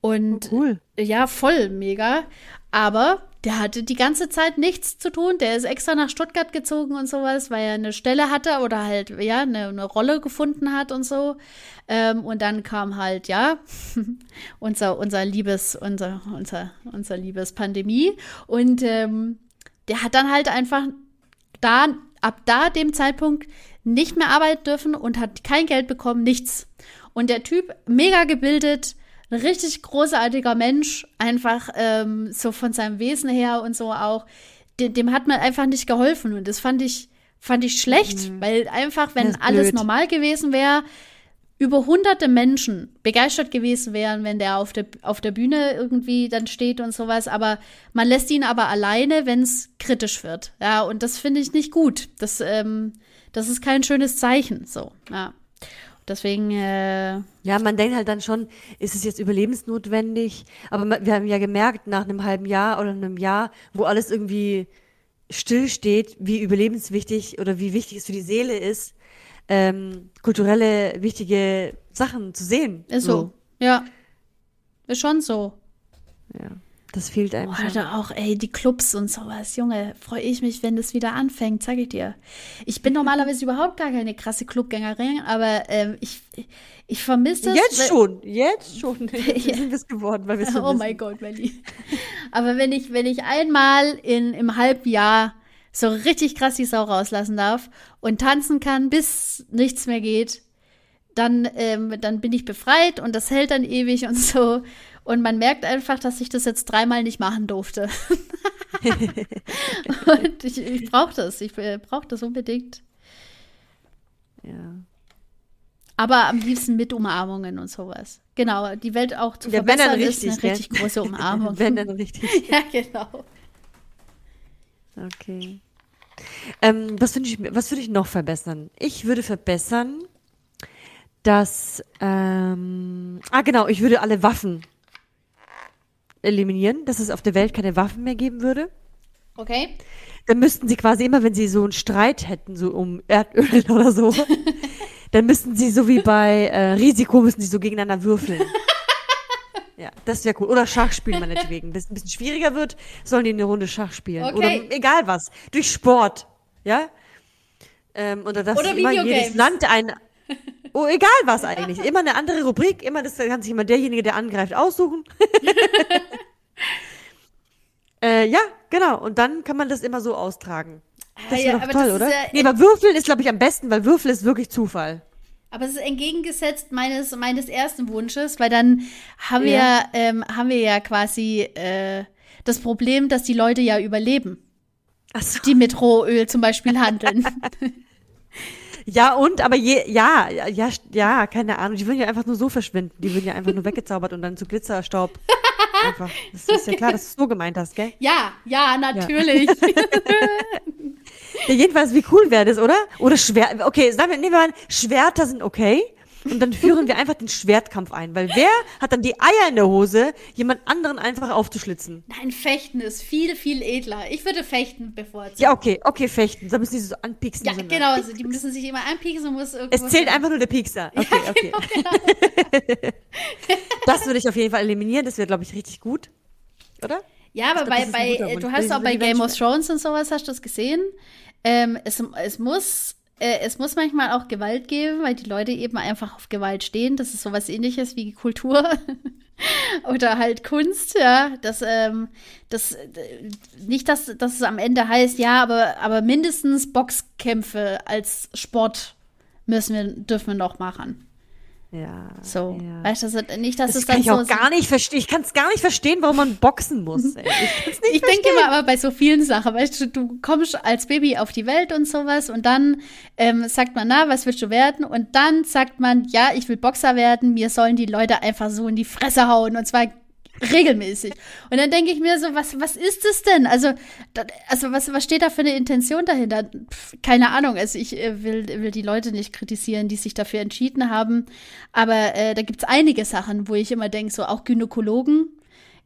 Und oh, cool. ja, voll mega. Aber der hatte die ganze Zeit nichts zu tun. Der ist extra nach Stuttgart gezogen und sowas, weil er eine Stelle hatte oder halt, ja, eine, eine Rolle gefunden hat und so. Ähm, und dann kam halt, ja, *laughs* unser, unser Liebes, unser, unser, unser Liebes Pandemie. Und ähm, der hat dann halt einfach da, ab da dem Zeitpunkt nicht mehr arbeiten dürfen und hat kein Geld bekommen, nichts. Und der Typ, mega gebildet, ein richtig großartiger Mensch, einfach ähm, so von seinem Wesen her und so auch. Dem, dem, hat man einfach nicht geholfen und das fand ich fand ich schlecht, mhm. weil einfach wenn alles normal gewesen wäre, über hunderte Menschen begeistert gewesen wären, wenn der auf der, auf der Bühne irgendwie dann steht und sowas. Aber man lässt ihn aber alleine, wenn es kritisch wird. Ja, und das finde ich nicht gut. Das, ähm, das ist kein schönes Zeichen. So, ja. Deswegen. Äh
ja, man denkt halt dann schon, ist es jetzt überlebensnotwendig? Aber wir haben ja gemerkt, nach einem halben Jahr oder einem Jahr, wo alles irgendwie still steht, wie überlebenswichtig oder wie wichtig es für die Seele ist, ähm, kulturelle wichtige Sachen zu sehen.
Ist so. so. Ja. Ist schon so.
Ja. Das fehlt einem.
Oh, Alter, auch, ey, die Clubs und sowas. Junge, freue ich mich, wenn das wieder anfängt, sag ich dir. Ich bin normalerweise *laughs* überhaupt gar keine krasse Clubgängerin, aber ähm, ich, ich vermisse
das. Jetzt schon, jetzt schon. *laughs* *laughs* Jetzt sind wir es geworden, weil wir
Oh mein Gott, Melly. aber wenn ich, wenn ich einmal in, im halben Jahr so richtig krass die Sau rauslassen darf und tanzen kann, bis nichts mehr geht, dann, ähm, dann bin ich befreit und das hält dann ewig und so. Und man merkt einfach, dass ich das jetzt dreimal nicht machen durfte. *laughs* und ich, ich brauche das. Ich äh, brauche das unbedingt.
Ja.
Aber am liebsten mit Umarmungen und sowas. Genau, die Welt auch zu ja, verbessern richtig, ist eine richtig große *laughs* Umarmung.
wenn dann richtig. *laughs*
ja, genau.
Okay. Ähm, was würde ich, was würde ich noch verbessern? Ich würde verbessern, dass, ähm, ah genau, ich würde alle Waffen eliminieren, dass es auf der Welt keine Waffen mehr geben würde.
Okay.
Dann müssten sie quasi immer, wenn sie so einen Streit hätten, so um Erdöl *laughs* oder so, dann müssten sie so wie bei äh, Risiko müssen sie so gegeneinander würfeln. *laughs* Ja, das wäre cool. Oder Schach spielen meinetwegen. *laughs* Wenn es ein bisschen schwieriger wird, sollen die eine Runde Schach spielen. Okay. Oder egal was. Durch Sport. Ja? Ähm, oder dass oder immer jedes Land ein. Oh, egal was eigentlich. Immer eine andere Rubrik, immer das kann sich immer derjenige, der angreift, aussuchen. *laughs* äh, ja, genau. Und dann kann man das immer so austragen. Das ah, ja, doch toll, oder? Ja nee, aber Würfeln ist, glaube ich, am besten, weil Würfel ist wirklich Zufall.
Aber es ist entgegengesetzt meines, meines ersten Wunsches, weil dann haben ja. wir, ähm, haben wir ja quasi äh, das Problem, dass die Leute ja überleben. Ach so. Die mit Rohöl zum Beispiel handeln. *laughs*
Ja, und, aber je, ja, ja, ja, keine Ahnung. Die würden ja einfach nur so verschwinden. Die würden ja einfach nur weggezaubert und dann zu Glitzerstaub. Einfach. Das ist ja klar, dass du es so gemeint hast, gell?
Ja, ja, natürlich. Ja. *laughs*
ja jedenfalls, wie cool wäre das, oder? Oder Schwert. Okay, sagen wir, nehmen wir mal, Schwerter sind okay. Und dann führen wir einfach den Schwertkampf ein. Weil wer hat dann die Eier in der Hose, jemand anderen einfach aufzuschlitzen?
Nein, Fechten ist viel, viel edler. Ich würde Fechten bevorzugen.
Ja, okay, okay, Fechten. Da müssen die so anpieksen.
Ja, so genau. Also die müssen sich immer anpieksen muss.
Es zählt einfach nur der Piekser. Okay, ja, okay. Genau, genau. das würde ich auf jeden Fall eliminieren. Das wäre, glaube ich, richtig gut. Oder?
Ja, aber glaub, bei, bei du hast auch bei Game of Thrones und sowas, hast du das gesehen? Ähm, es, es muss äh, es muss manchmal auch Gewalt geben, weil die Leute eben einfach auf Gewalt stehen. Das ist sowas ähnliches wie Kultur *laughs* oder halt Kunst, ja. Das, ähm, das, äh, nicht, dass, dass es am Ende heißt, ja, aber, aber mindestens Boxkämpfe als Sport müssen wir, dürfen wir noch machen.
Ja.
So.
Ja.
Weißt du, das nicht, dass
das
es
dann
kann
ich auch gar nicht verstehen. Ich kann es gar nicht verstehen, warum man boxen muss. Ey.
Ich, ich denke immer aber bei so vielen Sachen, weißt du, du kommst als Baby auf die Welt und sowas und dann ähm, sagt man, na, was willst du werden? Und dann sagt man, ja, ich will Boxer werden, mir sollen die Leute einfach so in die Fresse hauen und zwar regelmäßig. Und dann denke ich mir so, was, was ist es denn? Also, da, also was, was steht da für eine Intention dahinter? Pff, keine Ahnung. Also ich äh, will, will die Leute nicht kritisieren, die sich dafür entschieden haben. Aber äh, da gibt's einige Sachen, wo ich immer denke, so auch Gynäkologen.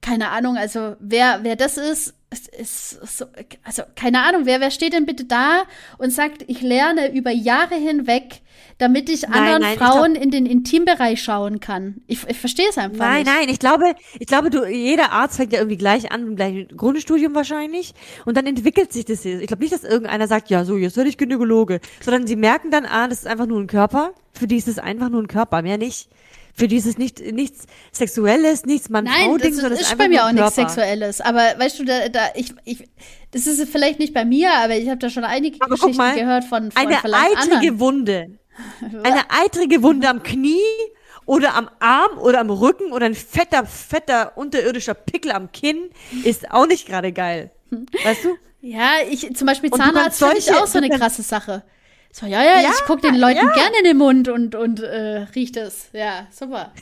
Keine Ahnung, also wer, wer das ist, ist, ist so, also keine Ahnung, wer, wer steht denn bitte da und sagt, ich lerne über Jahre hinweg, damit ich anderen nein, Frauen glaub, in den Intimbereich schauen kann. Ich, ich verstehe es einfach
nein,
nicht.
Nein, nein, ich glaube, ich glaube, du, jeder Arzt fängt ja irgendwie gleich an, im gleichen Grundstudium wahrscheinlich. Und dann entwickelt sich das. Ich glaube nicht, dass irgendeiner sagt, ja, so, jetzt werde ich Gynäkologe. Sondern sie merken dann, ah, das ist einfach nur ein Körper. Für die ist es einfach nur ein Körper, mehr nicht. Für die ist es nicht, nichts Sexuelles, nichts Mann-Frau-Ding,
sondern das ist bei mir auch nichts Sexuelles. Aber weißt du, da, da ich, ich, das ist vielleicht nicht bei mir, aber ich habe da schon einige aber Geschichten mal, gehört von, von
eine eitrige anderen. Wunde *laughs* eine eitrige Wunde am Knie oder am Arm oder am Rücken oder ein fetter, fetter unterirdischer Pickel am Kinn ist auch nicht gerade geil. *laughs* Weißt du?
Ja, ich zum Beispiel Zahnarzt finde ich auch so eine krasse Sache. So, ja, ja, ja ich gucke den Leuten ja. gerne in den Mund und, und äh, riecht es. Ja, super.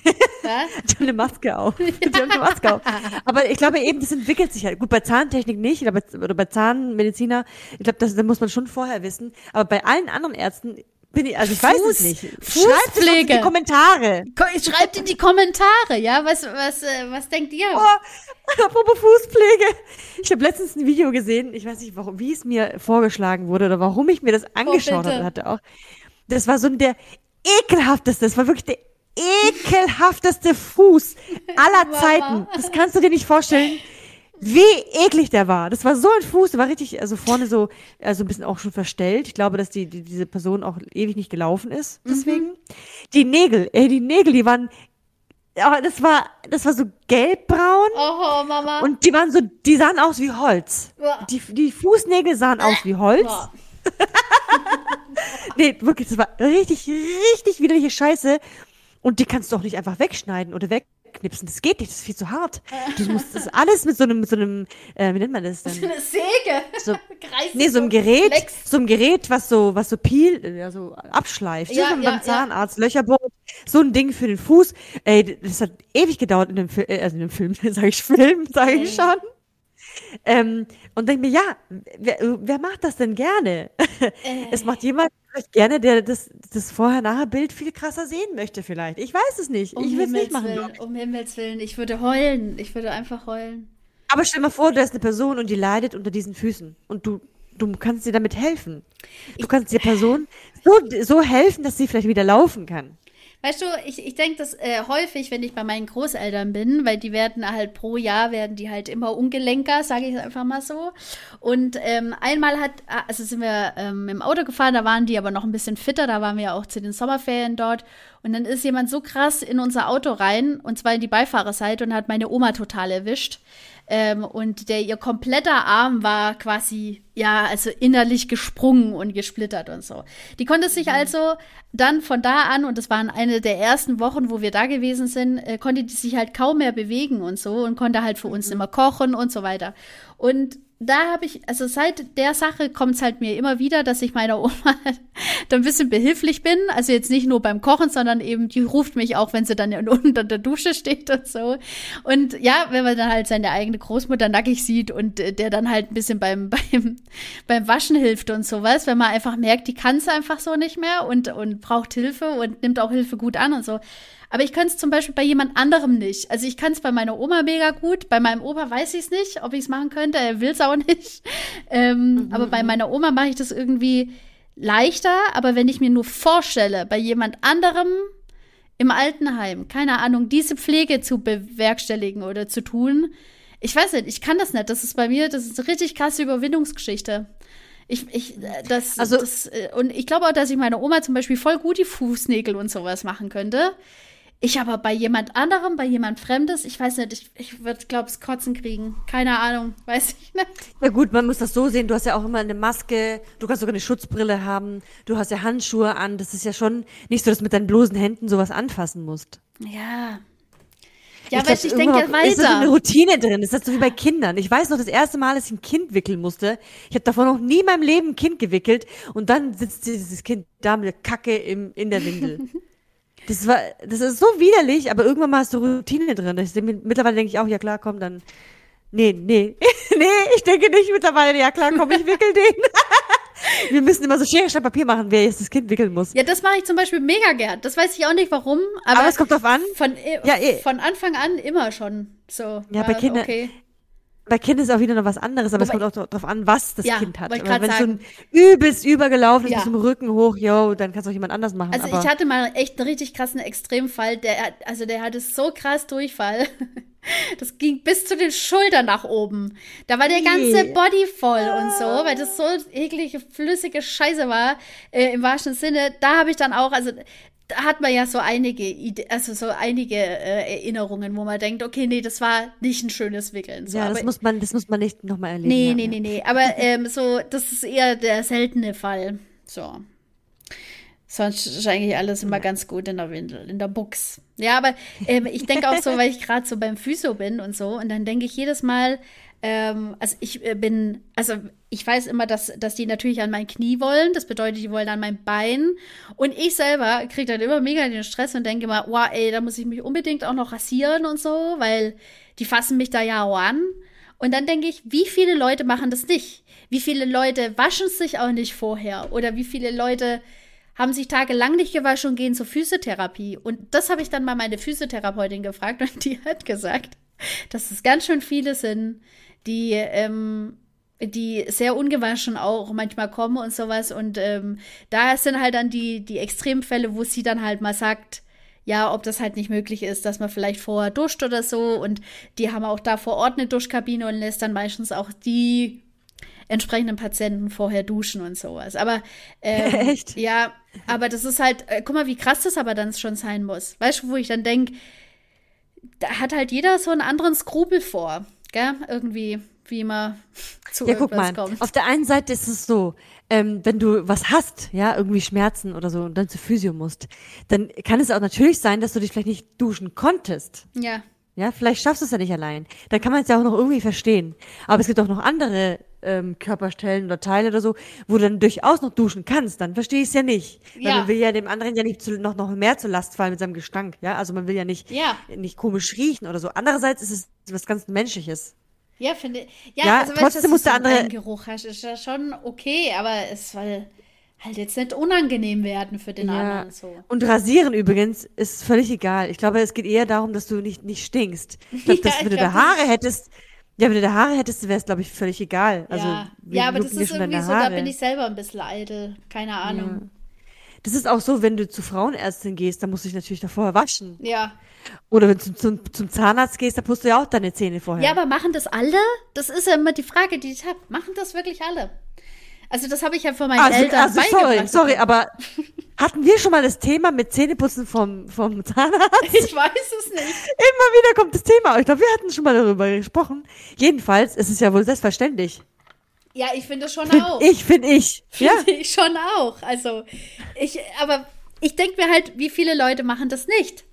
Ja? *laughs* die haben eine Maske auf. *laughs* Die haben eine Maske auf. Aber ich glaube eben, das entwickelt sich halt. Gut, bei Zahntechnik nicht, oder bei, oder bei Zahnmediziner, ich glaube, das, das muss man schon vorher wissen. Aber bei allen anderen Ärzten bin ich, also ich Fuß, weiß es nicht.
Schreibt es in
die Kommentare.
Schreibt in die Kommentare, ja? Was, was, äh, was denkt ihr?
Oh, *laughs* apropos Fußpflege. Ich habe letztens ein Video gesehen, ich weiß nicht, warum, wie es mir vorgeschlagen wurde oder warum ich mir das oh, angeschaut oh, hatte auch. Das war so der ekelhafteste, das war wirklich der ekelhafteste Fuß aller *laughs* Zeiten. Das kannst du dir nicht vorstellen wie eklig der war. Das war so ein Fuß, der war richtig, also vorne so, also ein bisschen auch schon verstellt. Ich glaube, dass die, die diese Person auch ewig nicht gelaufen ist. Mhm. Deswegen. Mhm. Die Nägel, ey, die Nägel, die waren, aber das war, das war so gelbbraun.
Oh, Mama.
Und die waren so, die sahen aus wie Holz. Die, die Fußnägel sahen aus wie Holz. *laughs* nee, wirklich, das war richtig, richtig widerliche Scheiße. Und die kannst du auch nicht einfach wegschneiden oder weg knipsen. Das geht nicht, das ist viel zu hart. Du musst das alles mit so einem, mit so einem, äh, wie nennt man das denn? So
eine Säge.
So, *laughs* nee, so ein Gerät, Flex. so ein Gerät, was so, was so peel, ja, so abschleift. Ja, so ja, beim Zahnarzt, ja. Löcher bohrt. So ein Ding für den Fuß. Ey, das hat ewig gedauert in dem, Film, äh, also in dem Film, *laughs* sag ich Film, sag ich schon. Ähm, und denke mir, ja, wer, wer macht das denn gerne? Äh. *laughs* Es macht jemand vielleicht gerne, der das, das Vorher-Nachher-Bild viel krasser sehen möchte, vielleicht. Ich weiß es nicht. Um ich will es nicht machen.
Willen, um Himmels Willen. Ich würde heulen. Ich würde einfach heulen.
Aber stell dir mal vor, du hast eine Person und die leidet unter diesen Füßen. Und du, du kannst dir damit helfen. Du kannst der Person so, so helfen, dass sie vielleicht wieder laufen kann.
Weißt du, ich, ich denke das äh, häufig, wenn ich bei meinen Großeltern bin, weil die werden halt pro Jahr, werden die halt immer ungelenker, sage ich einfach mal so. Und ähm, einmal hat, also sind wir ähm, im Auto gefahren, da waren die aber noch ein bisschen fitter, da waren wir ja auch zu den Sommerferien dort. Und dann ist jemand so krass in unser Auto rein, und zwar in die Beifahrerseite, und hat meine Oma total erwischt. Ähm, und der ihr kompletter Arm war quasi, ja, also innerlich gesprungen und gesplittert und so. Die konnte sich mhm. also dann von da an, und das waren eine der ersten Wochen, wo wir da gewesen sind, äh, konnte die sich halt kaum mehr bewegen und so und konnte halt für uns mhm. immer kochen und so weiter. Und da habe ich, also seit der Sache kommt es halt mir immer wieder, dass ich meiner Oma *laughs* da ein bisschen behilflich bin. Also jetzt nicht nur beim Kochen, sondern eben, die ruft mich auch, wenn sie dann *laughs* unter der Dusche steht und so. Und ja, wenn man dann halt seine eigene Großmutter nackig sieht und äh, der dann halt ein bisschen beim, *laughs* beim, beim Waschen hilft und sowas, wenn man einfach merkt, die kann es einfach so nicht mehr und, und braucht Hilfe und nimmt auch Hilfe gut an und so. Aber ich kann es zum Beispiel bei jemand anderem nicht. Also ich kann es bei meiner Oma mega gut. Bei meinem Opa weiß ich es nicht, ob ich es machen könnte. Er will es auch *laughs* nicht. Ähm, mhm. Aber bei meiner Oma mache ich das irgendwie leichter. Aber wenn ich mir nur vorstelle, bei jemand anderem im Altenheim, keine Ahnung, diese Pflege zu bewerkstelligen oder zu tun, ich weiß nicht, ich kann das nicht. Das ist bei mir, das ist eine richtig krasse Überwindungsgeschichte. Ich, ich, äh, das, also, das, äh, und ich glaube auch, dass ich meiner Oma zum Beispiel voll gut die Fußnägel und sowas machen könnte. Ich aber bei jemand anderem, bei jemand Fremdes, ich weiß nicht, ich, ich würde, glaube ich, Kotzen kriegen. Keine Ahnung, *laughs* weiß ich nicht.
Ja gut, man muss das so sehen, du hast ja auch immer eine Maske, du kannst sogar eine Schutzbrille haben, du hast ja Handschuhe an, das ist ja schon nicht so, dass du mit deinen bloßen Händen sowas anfassen musst.
Ja. Ja, aber ich denke ja weiter.
Ist so eine Routine drin. Das ist so wie bei Kindern. Ich weiß noch, das erste Mal, dass ich ein Kind wickeln musste. Ich habe davor noch nie in meinem Leben ein Kind gewickelt. Und dann sitzt dieses Kind da mit der Kacke im, in der Windel. *laughs* Das war, das ist so widerlich, aber irgendwann mal hast du Routine drin. Das, mittlerweile denke ich auch, ja klar, komm, dann. Nee, nee. *laughs* nee, ich denke nicht mittlerweile, ja klar, komm, ich wickel den. *laughs* Wir müssen immer so Schere, Stein, Papier machen, wer jetzt das Kind wickeln muss.
Ja, das mache ich zum Beispiel mega gern. Das weiß ich auch nicht warum, aber,
aber es kommt drauf an.
Von, ja, eh. von Anfang an immer schon so.
Ja, bei Kindern. Okay bei Kind ist auch wieder noch was anderes, aber Wobei, es kommt auch darauf an, was das ja, Kind hat. Wenn es so ein übelst übergelaufen ist, ja. mit dem Rücken hoch, yo, dann kannst du auch jemand anders machen.
Also ich hatte mal echt einen richtig krassen Extremfall, der, also der hatte so krass Durchfall. *laughs* Das ging bis zu den Schultern nach oben. Da war der ganze Body voll ah. und so, weil das so eklige, flüssige Scheiße war, äh, im wahrsten Sinne. Da habe ich dann auch, also da hat man ja so einige, also so einige äh, Erinnerungen, wo man denkt, okay, nee, das war nicht ein schönes Wickeln. So,
ja, das muss man, das muss man nicht nochmal erleben.
Nee, nee, nee, nee. Aber ähm, so, das ist eher der seltene Fall. So. Sonst ist eigentlich alles immer ganz gut in der Windel, in der Buchs. Ja, aber ähm, ich denke auch so, weil ich gerade so beim Physio bin und so, und dann denke ich jedes Mal, Ähm, also ich äh, bin, also ich weiß immer, dass, dass die natürlich an mein Knie wollen. Das bedeutet, die wollen an mein Bein. Und ich selber kriege dann immer mega den Stress und denke immer, wow, ey, da muss ich mich unbedingt auch noch rasieren und so, weil die fassen mich da ja auch an. Und dann denke ich, wie viele Leute machen das nicht? Wie viele Leute waschen sich auch nicht vorher? Oder wie viele Leute haben sich tagelang nicht gewaschen und gehen zur Physiotherapie? Und das habe ich dann mal meine Physiotherapeutin gefragt *laughs* und die hat gesagt, dass es ganz schön viele sind, die, ähm, die sehr ungewaschen auch manchmal kommen und sowas. Und ähm, da sind halt dann die, die Extremfälle, wo sie dann halt mal sagt, ja, ob das halt nicht möglich ist, dass man vielleicht vorher duscht oder so. Und die haben auch da vor Ort eine Duschkabine und lässt dann meistens auch die entsprechenden Patienten vorher duschen und sowas. Aber ähm, *laughs* Echt? ja, aber das ist halt, äh, guck mal, wie krass das aber dann schon sein muss. Weißt du, wo ich dann denke, da hat halt jeder so einen anderen Skrupel vor, gell? Irgendwie, wie man *laughs* zu ja, guck mal. kommt.
Auf der einen Seite ist es so, ähm, wenn du was hast, ja, irgendwie Schmerzen oder so und dann zur Physio musst, dann kann es auch natürlich sein, dass du dich vielleicht nicht duschen konntest.
Ja.
Ja, vielleicht schaffst du es ja nicht allein. Dann kann man es ja auch noch irgendwie verstehen. Aber es gibt auch noch andere ähm, Körperstellen oder Teile oder so, wo du dann durchaus noch duschen kannst. Dann verstehe ich es ja nicht. Ja. Weil man will ja dem anderen ja nicht zu, noch, noch mehr zur Last fallen mit seinem Gestank. Ja, also man will ja nicht,
ja.
nicht komisch riechen oder so. Andererseits ist es was ganz Menschliches.
Ja, finde Ja, ja also, trotzdem du, muss der andere. Geruch hast, ist ja schon okay, aber es soll halt jetzt nicht unangenehm werden für den ja. anderen so.
Und rasieren übrigens ist völlig egal. Ich glaube, es geht eher darum, dass du nicht, nicht stinkst. *laughs* Ich glaube, ja, wenn du da Haare hättest, ja, wenn du da Haare hättest, wäre es, glaube ich, völlig egal. Also,
ja, ja aber das ist irgendwie so, da bin ich selber ein bisschen eitel. Keine Ahnung. Ja.
Das ist auch so, wenn du zu Frauenärztin gehst, dann musst du dich natürlich davor waschen.
Ja.
Oder wenn du zum, zum, zum Zahnarzt gehst, dann putzt du ja auch deine Zähne vorher.
Ja, aber machen das alle? Das ist ja immer die Frage, die ich habe. Machen das wirklich alle? Also das habe ich ja von meinen also, Eltern also,
sorry, sorry, aber hatten wir schon mal das Thema mit Zähneputzen vom, vom *laughs* Zahnarzt?
Ich weiß es nicht.
Immer wieder kommt das Thema. Ich glaube, wir hatten schon mal darüber gesprochen. Jedenfalls ist es ja wohl selbstverständlich.
Ja, ich finde schon
find
auch.
Ich finde ich.
Finde ja. ich schon auch. Also, ich, aber ich denke mir halt, wie viele Leute machen das nicht?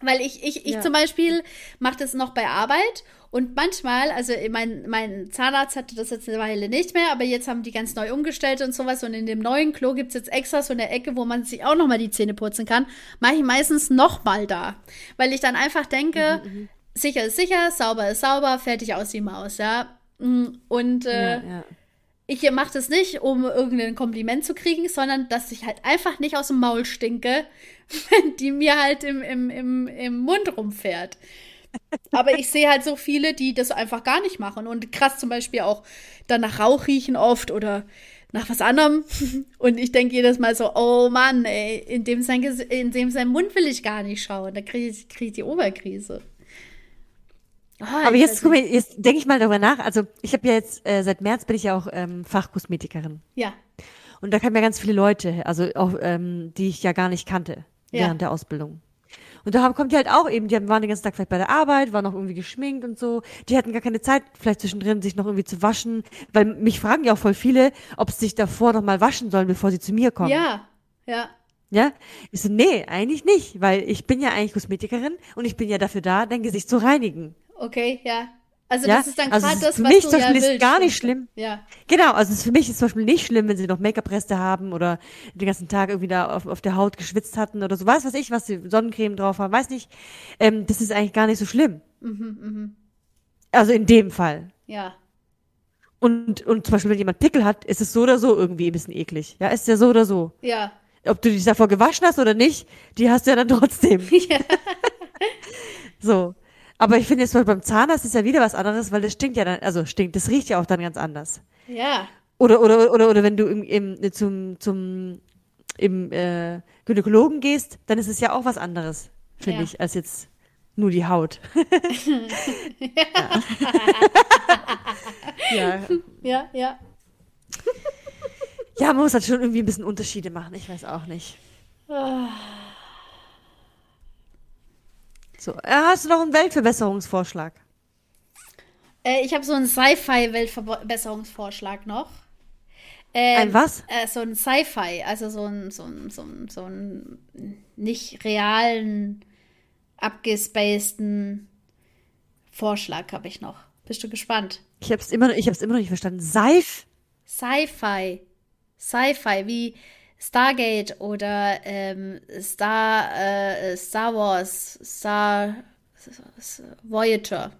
Weil ich, ich, ich ja. zum Beispiel mache das noch bei Arbeit und manchmal, also mein, mein Zahnarzt hatte das jetzt eine Weile nicht mehr, aber jetzt haben die ganz neu umgestellt und sowas. Und in dem neuen Klo gibt es jetzt extra so eine Ecke, wo man sich auch nochmal die Zähne putzen kann. Mache ich meistens nochmal da. Weil ich dann einfach denke, mhm, mhm, sicher ist sicher, sauber ist sauber, fertig aus die Maus, ja. Mm, und äh, ja, ja. Ich mache das nicht, um irgendein Kompliment zu kriegen, sondern dass ich halt einfach nicht aus dem Maul stinke, *laughs* wenn die mir halt im, im, im, im Mund rumfährt. Aber ich sehe halt so viele, die das einfach gar nicht machen. Und krass zum Beispiel auch dann nach Rauch riechen oft oder nach was anderem. *laughs* Und ich denke jedes Mal so, oh Mann, ey, in dem sein, in dem sein Mund will ich gar nicht schauen. Da kriege ich, krieg ich die Oberkrise.
Oh, Aber jetzt, guck mal, jetzt denke ich mal darüber nach. Also ich habe ja jetzt, äh, seit März bin ich ja auch ähm, Fachkosmetikerin.
Ja.
Und da kamen ja ganz viele Leute, also auch, ähm, die ich ja gar nicht kannte ja. während der Ausbildung. Und da kommt die halt auch eben, die waren den ganzen Tag vielleicht bei der Arbeit, waren noch irgendwie geschminkt und so. Die hatten gar keine Zeit, vielleicht zwischendrin sich noch irgendwie zu waschen. Weil mich fragen ja auch voll viele, ob sie sich davor noch mal waschen sollen, bevor sie zu mir kommen.
Ja, ja.
Ja? Ich so, nee, eigentlich nicht, weil ich bin ja eigentlich Kosmetikerin und ich bin ja dafür da, dein Gesicht zu reinigen.
Okay, ja. Also ja? das ist dann
also
gerade das,
was mich du ja willst. ist gar nicht
schlimm.
Ja. Genau, also für mich ist zum Beispiel nicht schlimm, wenn sie noch Make-up-Reste haben oder den ganzen Tag irgendwie da auf, auf der Haut geschwitzt hatten oder so. Weiß was ich, was sie Sonnencreme drauf haben, weiß nicht. Ähm, das ist eigentlich gar nicht so schlimm. Mhm, mhm. Also in dem Fall.
Ja.
Und, und zum Beispiel, wenn jemand Pickel hat, ist es so oder so irgendwie ein bisschen eklig. Ja, ist ja so oder so.
Ja.
Ob du dich davor gewaschen hast oder nicht, die hast du ja dann trotzdem. *laughs* Ja. *laughs* so. Aber ich finde jetzt mal beim Zahnarzt ist ja wieder was anderes, weil das stinkt ja dann, also stinkt, das riecht ja auch dann ganz anders.
Ja.
Oder, oder, oder, oder wenn du im, im, zum, zum, im äh, Gynäkologen gehst, dann ist es ja auch was anderes, finde ja. ich, als jetzt nur die Haut. *laughs*
ja. ja, ja.
Ja, man muss halt schon irgendwie ein bisschen Unterschiede machen, ich weiß auch nicht. So, äh, hast du noch einen Weltverbesserungsvorschlag?
Äh, ich habe so einen Sci-Fi-Weltverbesserungsvorschlag noch.
Ähm, ein was?
Äh, so ein Sci-Fi, also so ein, so ein, so ein, so ein nicht realen, abgespaceden Vorschlag habe ich noch. Bist du gespannt?
Ich hab's immer, ich hab's immer noch nicht verstanden. Seif?
Sci-Fi. Sci-Fi, wie Stargate oder ähm, Star, äh, Star Wars, Star Voyager.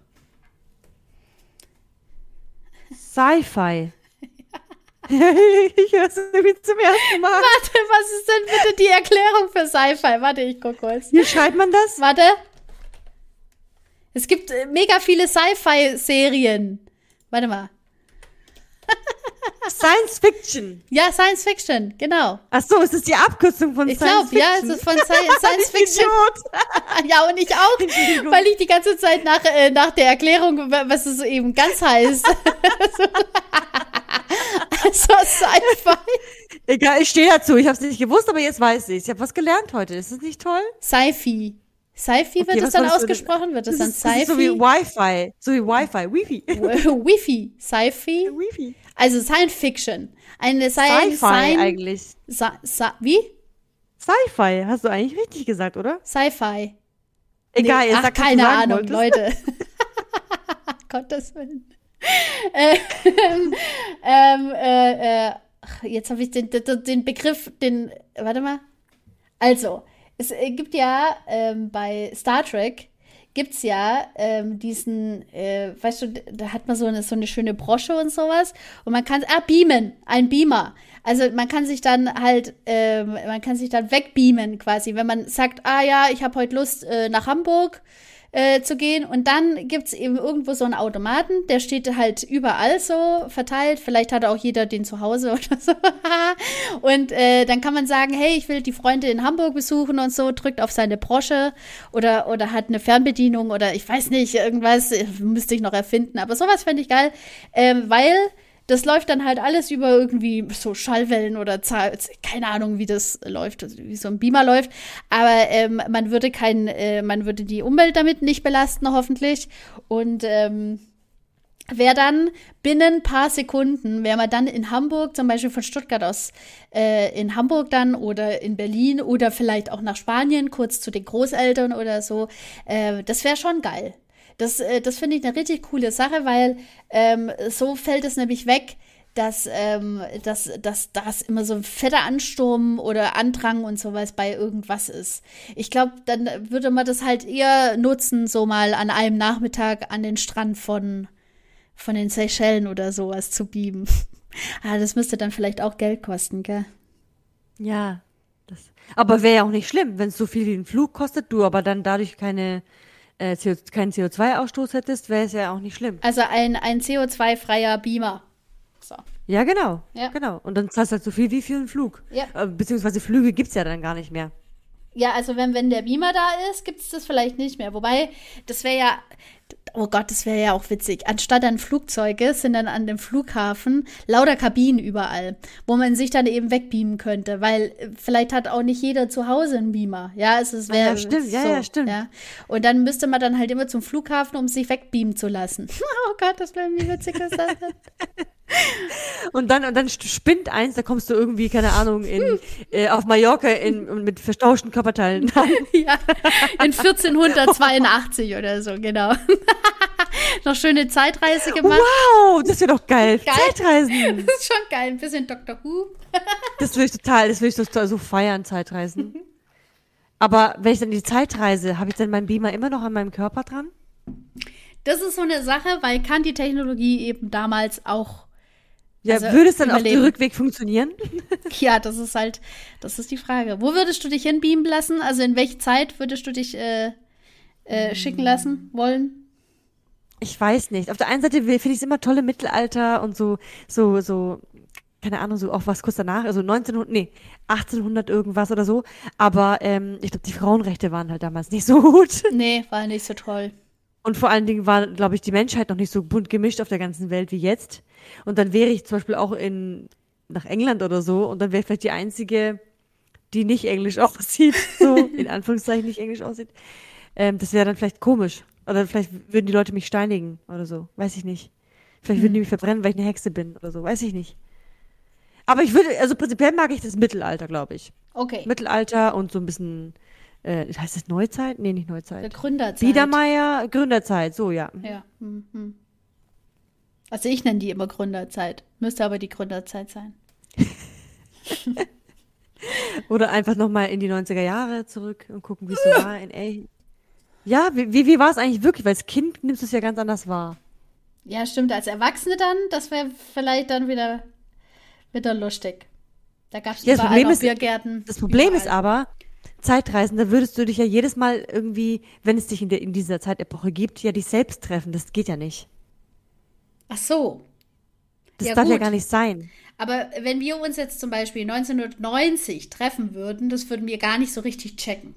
Sci-Fi. *laughs* ich höre es irgendwie zum ersten Mal.
Warte, was ist denn bitte die Erklärung für Sci-Fi? Warte, ich gucke kurz.
Wie schreibt man das?
Warte. Es gibt äh, mega viele Sci-Fi-Serien. Warte mal.
Science Fiction.
Ja, Science Fiction, genau.
Ach so, ist das die Abkürzung von
Ich
Science
glaube, ja,
Fiction?
es ist von Sci *laughs* Science
Ich
Fiction.
Idiot. *laughs*
Ja, und ich auch,
Entschuldigung.
weil ich die ganze Zeit nach, äh, nach der Erklärung, was es eben ganz heißt. *laughs* also Sci-Fi.
Egal, ich stehe dazu. Ich habe es nicht gewusst, aber jetzt weiß ich. Ich habe was gelernt heute. Ist das nicht toll?
Sci-Fi. Sci-Fi wird
Okay,
es
was
dann ausgesprochen? Wird es dann
ist so wie
Sci-Fi?
Wi-Fi. So wie Wi-Fi. Wi-Fi. *laughs*
Wi-Fi. Sci-Fi?
Wi-Fi.
Also Science Fiction. Eine
Sci-Fi eigentlich.
Sa Sa wie?
Sci-Fi, hast du eigentlich richtig gesagt, oder?
Sci-Fi.
Egal,
Nee,
ihr
ach, keine Ahnung,
wolltest.
Leute. *laughs* *laughs* Gottes Willen. ähm, ähm, äh, äh, jetzt habe ich den, den Begriff, den, warte mal. Also, es äh, gibt ja ähm, bei Star Trek gibt's ja ähm, diesen, äh, weißt du, da hat man so eine, so eine schöne Brosche und sowas und man kann, ah, beamen, ein Beamer. Also man kann sich dann halt, ähm, man kann sich dann wegbeamen quasi, wenn man sagt, ah ja, ich habe heute Lust äh, nach Hamburg äh, zu gehen. Und dann gibt's eben irgendwo so einen Automaten, der steht halt überall so verteilt, vielleicht hat auch jeder den zu Hause *laughs* oder so. Und äh, dann kann man sagen, hey, ich will die Freunde in Hamburg besuchen und so, drückt auf seine Brosche oder, oder hat eine Fernbedienung oder ich weiß nicht, irgendwas äh, *laughs* müsste ich noch erfinden, aber sowas fände ich geil, ähm, weil das läuft dann halt alles über irgendwie so Schallwellen oder Zahl, keine Ahnung, wie das läuft, also wie so ein Beamer läuft. Aber ähm, man würde kein, äh, man würde die Umwelt damit nicht belasten, hoffentlich. Und ähm, wäre dann binnen ein paar Sekunden, wäre man dann in Hamburg, zum Beispiel von Stuttgart aus äh, in Hamburg dann oder in Berlin oder vielleicht auch nach Spanien, kurz zu den Großeltern oder so. Äh, das wäre schon geil. Das, äh, das finde ich eine richtig coole Sache, weil ähm, so fällt es nämlich weg, dass, ähm, dass, dass das immer so ein fetter Ansturm oder Andrang und sowas bei irgendwas ist. Ich glaube, dann würde man das halt eher nutzen, so mal an einem Nachmittag an den Strand von, von den Seychellen oder sowas zu beamen. *laughs* ah, das müsste dann vielleicht auch Geld kosten, gell?
Ja. Das, aber wäre ja auch nicht schlimm, wenn es so viel wie ein Flug kostet, du aber dann dadurch keine, äh, CO, keinen CO2-Ausstoß hättest, wäre es ja auch nicht schlimm.
Also ein, ein CO2-freier Beamer. So.
Ja, genau.
Ja.
Genau. Und dann zahlst du halt so viel wie für einen Flug.
Ja.
Äh, beziehungsweise Flüge gibt's ja dann gar nicht mehr.
Ja, also wenn, wenn der Beamer da ist, gibt es das vielleicht nicht mehr. Wobei, das wäre ja, oh Gott, das wäre ja auch witzig. Anstatt an Flugzeuge sind dann an dem Flughafen lauter Kabinen überall, wo man sich dann eben wegbeamen könnte, weil äh, vielleicht hat auch nicht jeder zu Hause einen Beamer. Ja, also es wäre
ja, stimmt. Ja,
so,
ja, stimmt.
Ja. Und dann müsste man dann halt immer zum Flughafen, um sich wegbeamen zu lassen. *laughs* oh Gott, das wäre wie witzig ist das denn? *laughs*
Und dann, und dann spinnt eins, da kommst du irgendwie, keine Ahnung, in, äh, auf Mallorca in, mit vertauschten Körperteilen. *laughs*
Ja, in 1482 oder so, genau. *laughs* Noch schöne Zeitreise gemacht.
wow, das wäre doch geil.
Geil.
Zeitreisen. *laughs*
Das ist schon geil. Ein bisschen Dr. Who.
Das will ich total, das will ich total so feiern, Zeitreisen. Aber wenn ich dann die Zeitreise, habe ich dann meinen Beamer immer noch an meinem Körper dran?
Das ist so eine Sache, weil kann die Technologie eben damals auch.
Ja,
Also,
würde es dann auf dem
überleben.
Rückweg funktionieren? *laughs*
Ja, das ist halt, das ist die Frage. Wo würdest du dich hinbeamen lassen? Also in welche Zeit würdest du dich äh, äh, schicken lassen wollen?
Ich weiß nicht. Auf der einen Seite finde ich es immer toll im Mittelalter und so, so, so, keine Ahnung, so auch was kurz danach, also 1900, nee, 1800 irgendwas oder so. Aber ähm, ich glaube, die Frauenrechte waren halt damals nicht so *laughs* gut.
Nee, war nicht so toll.
Und vor allen Dingen war, glaube ich, die Menschheit noch nicht so bunt gemischt auf der ganzen Welt wie jetzt. Und dann wäre ich zum Beispiel auch in, nach England oder so und dann wäre ich vielleicht die einzige, die nicht englisch *laughs* aussieht, so, in *laughs* Anführungszeichen nicht englisch aussieht. Ähm, das wäre dann vielleicht komisch. Oder vielleicht würden die Leute mich steinigen oder so. Weiß ich nicht. Vielleicht würden die mich verbrennen, weil ich eine Hexe bin oder so. Weiß ich nicht. Aber ich würde, also prinzipiell mag ich das Mittelalter, glaube ich.
Okay.
Mittelalter und so ein bisschen, äh, heißt das Neuzeit? Nee, nicht
Der
Neuzeit.
Gründerzeit.
Biedermeier, Gründerzeit, so ja.
Ja. Mhm. Also ich nenne die immer Gründerzeit. Müsste aber die Gründerzeit sein. *laughs* *laughs*
Oder einfach nochmal in die 90er Jahre zurück und gucken, wie es so war in. Ja, wie, wie, wie war es eigentlich wirklich? Weil als Kind nimmst du es ja ganz anders wahr.
Ja, stimmt. Als Erwachsene dann, das wäre vielleicht dann wieder, wieder lustig. Da gab es
Ja, das
überall
Problem
noch
ist-
Biergärten.
Das Problem
überall.
ist aber, Zeitreisen, da würdest du dich ja jedes Mal irgendwie, wenn es dich in, der, in dieser Zeitepoche gibt, ja dich selbst treffen. Das geht ja nicht.
Ach so.
Das
Ja,
darf ja
gut.
gar nicht sein.
Aber wenn wir uns jetzt zum Beispiel 1990 treffen würden, das würden wir gar nicht so richtig checken.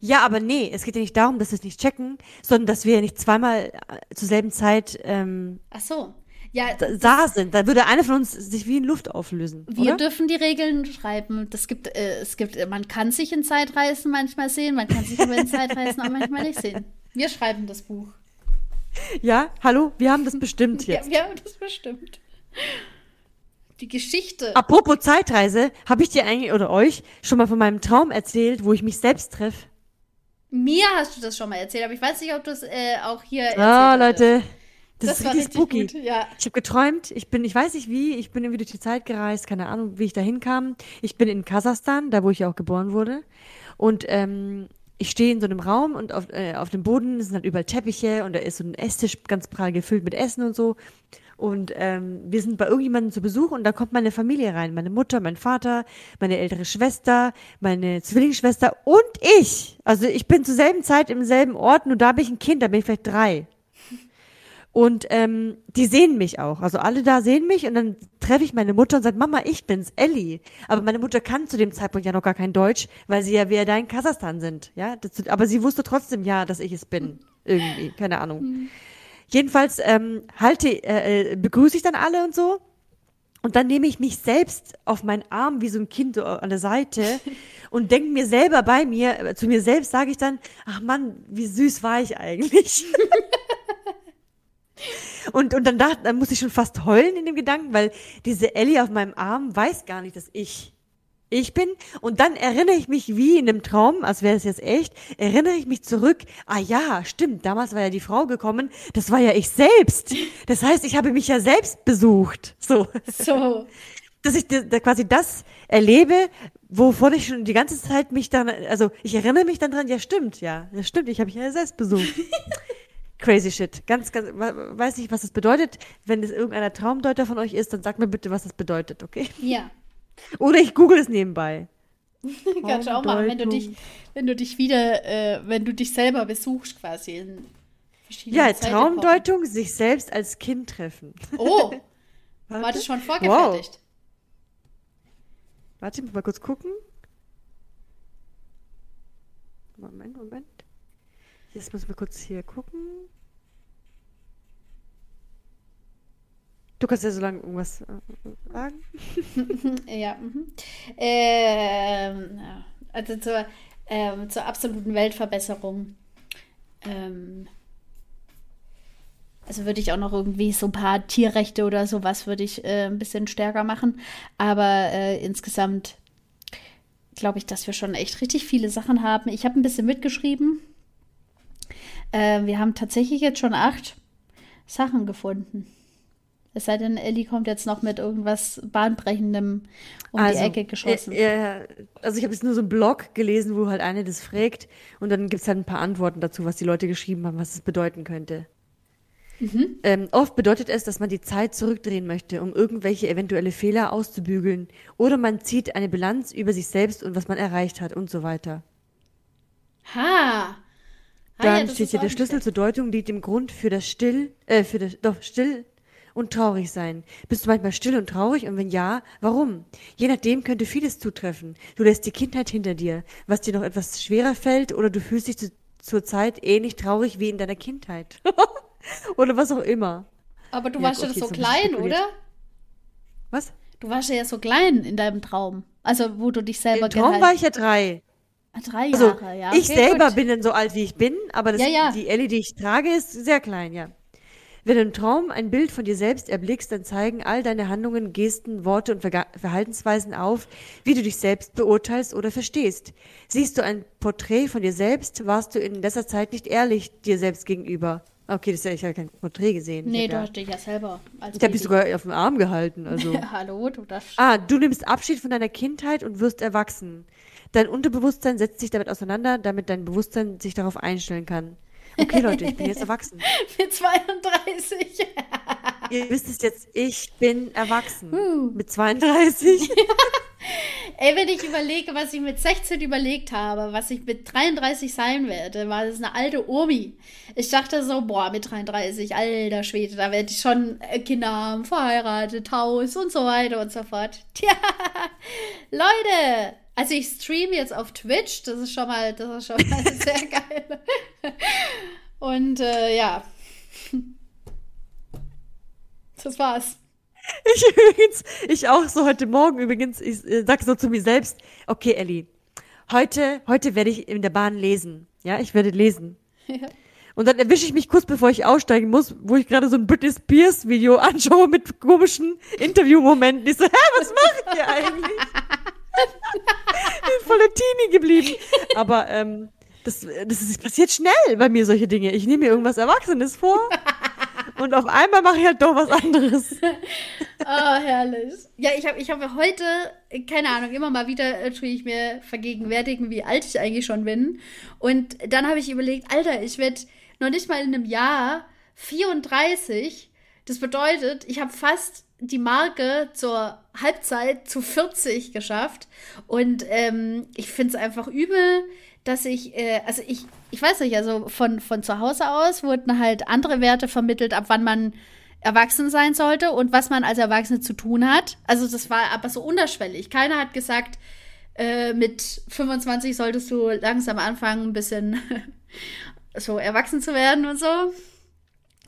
Ja, aber nee, es geht ja nicht darum, dass wir es nicht checken, sondern dass wir ja nicht zweimal äh, zur selben Zeit ähm,
Ach so. Ja,
da, sind. Da würde einer von uns sich wie in Luft auflösen.
wir
oder?
dürfen die Regeln schreiben. Das gibt, äh, es gibt, äh, man kann sich in Zeitreisen manchmal sehen, man kann sich aber in Zeitreisen auch manchmal nicht sehen. Wir schreiben das Buch.
Ja, hallo, wir haben das bestimmt
Ja,
jetzt.
wir haben das bestimmt. Die Geschichte.
Apropos Zeitreise, habe ich dir eigentlich oder euch schon mal von meinem Traum erzählt, wo ich mich selbst treffe?
Mir hast du das schon mal erzählt, aber ich weiß nicht, ob du es äh, auch hier
Ah,
hattest.
Leute, das,
Das
ist
war
richtig
richtig
spooky.
gut, ja.
Ich habe geträumt, ich bin, ich weiß nicht wie, ich bin irgendwie durch die Zeit gereist, keine Ahnung, wie ich da hinkam. Ich bin in Kasachstan, da wo ich auch geboren wurde. Und ähm, ich stehe in so einem Raum und auf, äh, auf dem Boden sind halt überall Teppiche und da ist so ein Esstisch ganz prall gefüllt mit Essen und so. Und ähm, wir sind bei irgendjemandem zu Besuch und da kommt meine Familie rein. Meine Mutter, mein Vater, meine ältere Schwester, meine Zwillingsschwester und ich. Also ich bin zur selben Zeit im selben Ort, nur da bin ich ein Kind, da bin ich vielleicht drei. Und ähm, die sehen mich auch. Also alle da sehen mich und dann treffe ich meine Mutter und sage, Mama, ich bin's, Ellie. Aber meine Mutter kann zu dem Zeitpunkt ja noch gar kein Deutsch, weil sie ja wieder da in Kasachstan sind. Ja, das, aber sie wusste trotzdem ja, dass ich es bin. Irgendwie, keine Ahnung. Jedenfalls ähm, halte, äh, äh, begrüße ich dann alle und so. Und dann nehme ich mich selbst auf meinen Arm wie so ein Kind an der Seite *laughs* und denke mir selber bei mir, äh, zu mir selbst sage ich dann, ach Mann, wie süß war ich eigentlich. *laughs* Und, und dann, dachte, dann muss ich schon fast heulen in dem Gedanken, weil diese Ellie auf meinem Arm weiß gar nicht, dass ich ich bin. Und dann erinnere ich mich wie in einem Traum, als wäre es jetzt echt, erinnere ich mich zurück. Ah ja, stimmt, damals war ja die Frau gekommen. Das war ja ich selbst. Das heißt, ich habe mich ja selbst besucht. So.
So.
Dass ich da, quasi das erlebe, wovon ich schon die ganze Zeit mich dann, also ich erinnere mich dann dran, ja stimmt, ja, das stimmt, ich habe mich ja selbst besucht. Crazy shit. Ganz, ganz, we- weiß nicht, was das bedeutet. Wenn es irgendeiner Traumdeuter von euch ist, dann sagt mir bitte, was das bedeutet, okay?
Ja.
Oder ich google es nebenbei.
Kannst du auch machen, wenn du dich, wenn du dich wieder, äh, wenn du dich selber besuchst quasi in verschiedenen
Ja,
Zeitepochen.
Traumdeutung, sich selbst als Kind treffen.
Oh, *laughs* war das schon vorgefertigt?
Warte, ich muss mal kurz gucken. Moment, Moment. Jetzt müssen wir kurz hier gucken. Du kannst ja so lange irgendwas äh, sagen. *laughs*
Ja. Mhm. Ähm, also zur, ähm, zur absoluten Weltverbesserung. Ähm, also würde ich auch noch irgendwie so ein paar Tierrechte oder sowas würde ich äh, ein bisschen stärker machen. Aber äh, insgesamt glaube ich, dass wir schon echt richtig viele Sachen haben. Ich habe ein bisschen mitgeschrieben. Äh, wir haben tatsächlich jetzt schon acht Sachen gefunden. Es sei denn, Ellie kommt jetzt noch mit irgendwas Bahnbrechendem um die Ecke geschossen.
Äh, äh, also ich habe jetzt nur so einen Blog gelesen, wo halt eine das fragt und dann gibt's halt ein paar Antworten dazu, was die Leute geschrieben haben, was es bedeuten könnte.
Mhm.
Ähm, oft bedeutet es, dass man die Zeit zurückdrehen möchte, um irgendwelche eventuelle Fehler auszubügeln. Oder man zieht eine Bilanz über sich selbst und was man erreicht hat und so weiter.
Ha! Ah,
Dann
ja,
steht hier, der Schlüssel zur Deutung liegt im Grund für das Still, äh, für das, doch, still und traurig sein. Bist du manchmal still und traurig? Und wenn ja, warum? Je nachdem könnte vieles zutreffen. Du lässt die Kindheit hinter dir, was dir noch etwas schwerer fällt, oder du fühlst dich zu, zur Zeit ähnlich traurig wie in deiner Kindheit. *laughs* oder was auch immer.
Aber du
Ja,
warst ja
okay,
so
ich
klein, oder?
Was?
Du warst ja so klein in deinem Traum. Also, wo du dich selber
Im Traum war ich ja drei.
Ah, Drei
Also,
Jahre, ja.
ich
Okay,
selber
gut.
bin dann so alt, wie ich bin, aber das,
Ja, ja.
die Ellie, die ich trage, ist sehr klein, ja. Wenn du im Traum ein Bild von dir selbst erblickst, dann zeigen all deine Handlungen, Gesten, Worte und Verhaltensweisen auf, wie du dich selbst beurteilst oder verstehst. Siehst du ein Porträt von dir selbst, warst du in letzter Zeit nicht ehrlich dir selbst gegenüber. Okay, das ist ja, ich habe kein Porträt gesehen.
Nee, du
ja,
hast dich ja selber als
Ich habe dich sogar auf den Arm gehalten, also. *laughs*
Hallo, du das.
ah, du nimmst Abschied von deiner Kindheit und wirst erwachsen. Dein Unterbewusstsein setzt sich damit auseinander, damit dein Bewusstsein sich darauf einstellen kann. Okay, Leute, ich bin jetzt erwachsen. *laughs*
Mit 32.
Ihr wisst es jetzt, ich bin erwachsen. Uh. Mit 32. *laughs*
Ey, wenn ich überlege, was ich mit 16 überlegt habe, was ich mit 33 sein werde, war das eine alte Omi. Ich dachte so, boah, mit 33, alter Schwede, da werde ich schon äh, Kinder haben, verheiratet, Haus und so weiter und so fort. Tja, *laughs* Leute, also ich streame jetzt auf Twitch, das ist schon mal, das ist schon mal *laughs* sehr geil. Und äh, ja. Das war's.
Ich übrigens, ich auch so heute Morgen übrigens, ich äh, sag so zu mir selbst, okay, Ellie, heute, heute werde ich in der Bahn lesen. Ja, ich werde lesen. Ja. Und dann erwische ich mich kurz, bevor ich aussteigen muss, wo ich gerade so ein Britney Spears Video *laughs* anschaue mit komischen Interviewmomenten. Ich so, hä, was macht ihr eigentlich? *laughs* bin voll Teenie geblieben. Aber ähm, das, das ist, passiert schnell bei mir solche Dinge. Ich nehme mir irgendwas Erwachsenes vor und auf einmal mache ich halt doch was anderes. *laughs*
Oh, herrlich. Ja, ich habe ich hab heute, keine Ahnung, immer mal wieder äh, tue ich mir vergegenwärtigen, wie alt ich eigentlich schon bin. Und dann habe ich überlegt, Alter, ich werde noch nicht mal in einem Jahr 34. Das bedeutet, ich habe fast die Marke zur Halbzeit zu 40 geschafft. Und ähm, ich finde es einfach übel, dass ich, äh, also ich, ich weiß nicht, also von, von zu Hause aus wurden halt andere Werte vermittelt, ab wann man erwachsen sein sollte und was man als Erwachsene zu tun hat. Also das war aber so unterschwellig. Keiner hat gesagt, äh, mit 25 solltest du langsam anfangen, ein bisschen *laughs* so erwachsen zu werden und so.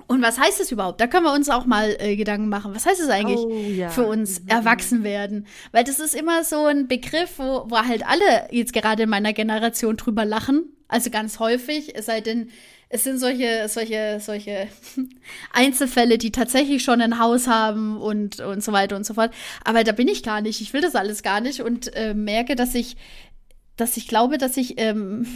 Und was heißt das überhaupt? Da können wir uns auch mal äh, Gedanken machen. Was heißt es eigentlich oh, ja. für uns mhm. erwachsen werden? Weil das ist immer so ein Begriff, wo, wo halt alle jetzt gerade in meiner Generation drüber lachen. Also ganz häufig, es sei denn, es sind solche, solche, solche *laughs* Einzelfälle, die tatsächlich schon ein Haus haben und, und so weiter und so fort. Aber da bin ich gar nicht. Ich will das alles gar nicht und äh, merke, dass ich, dass ich glaube, dass ich ähm,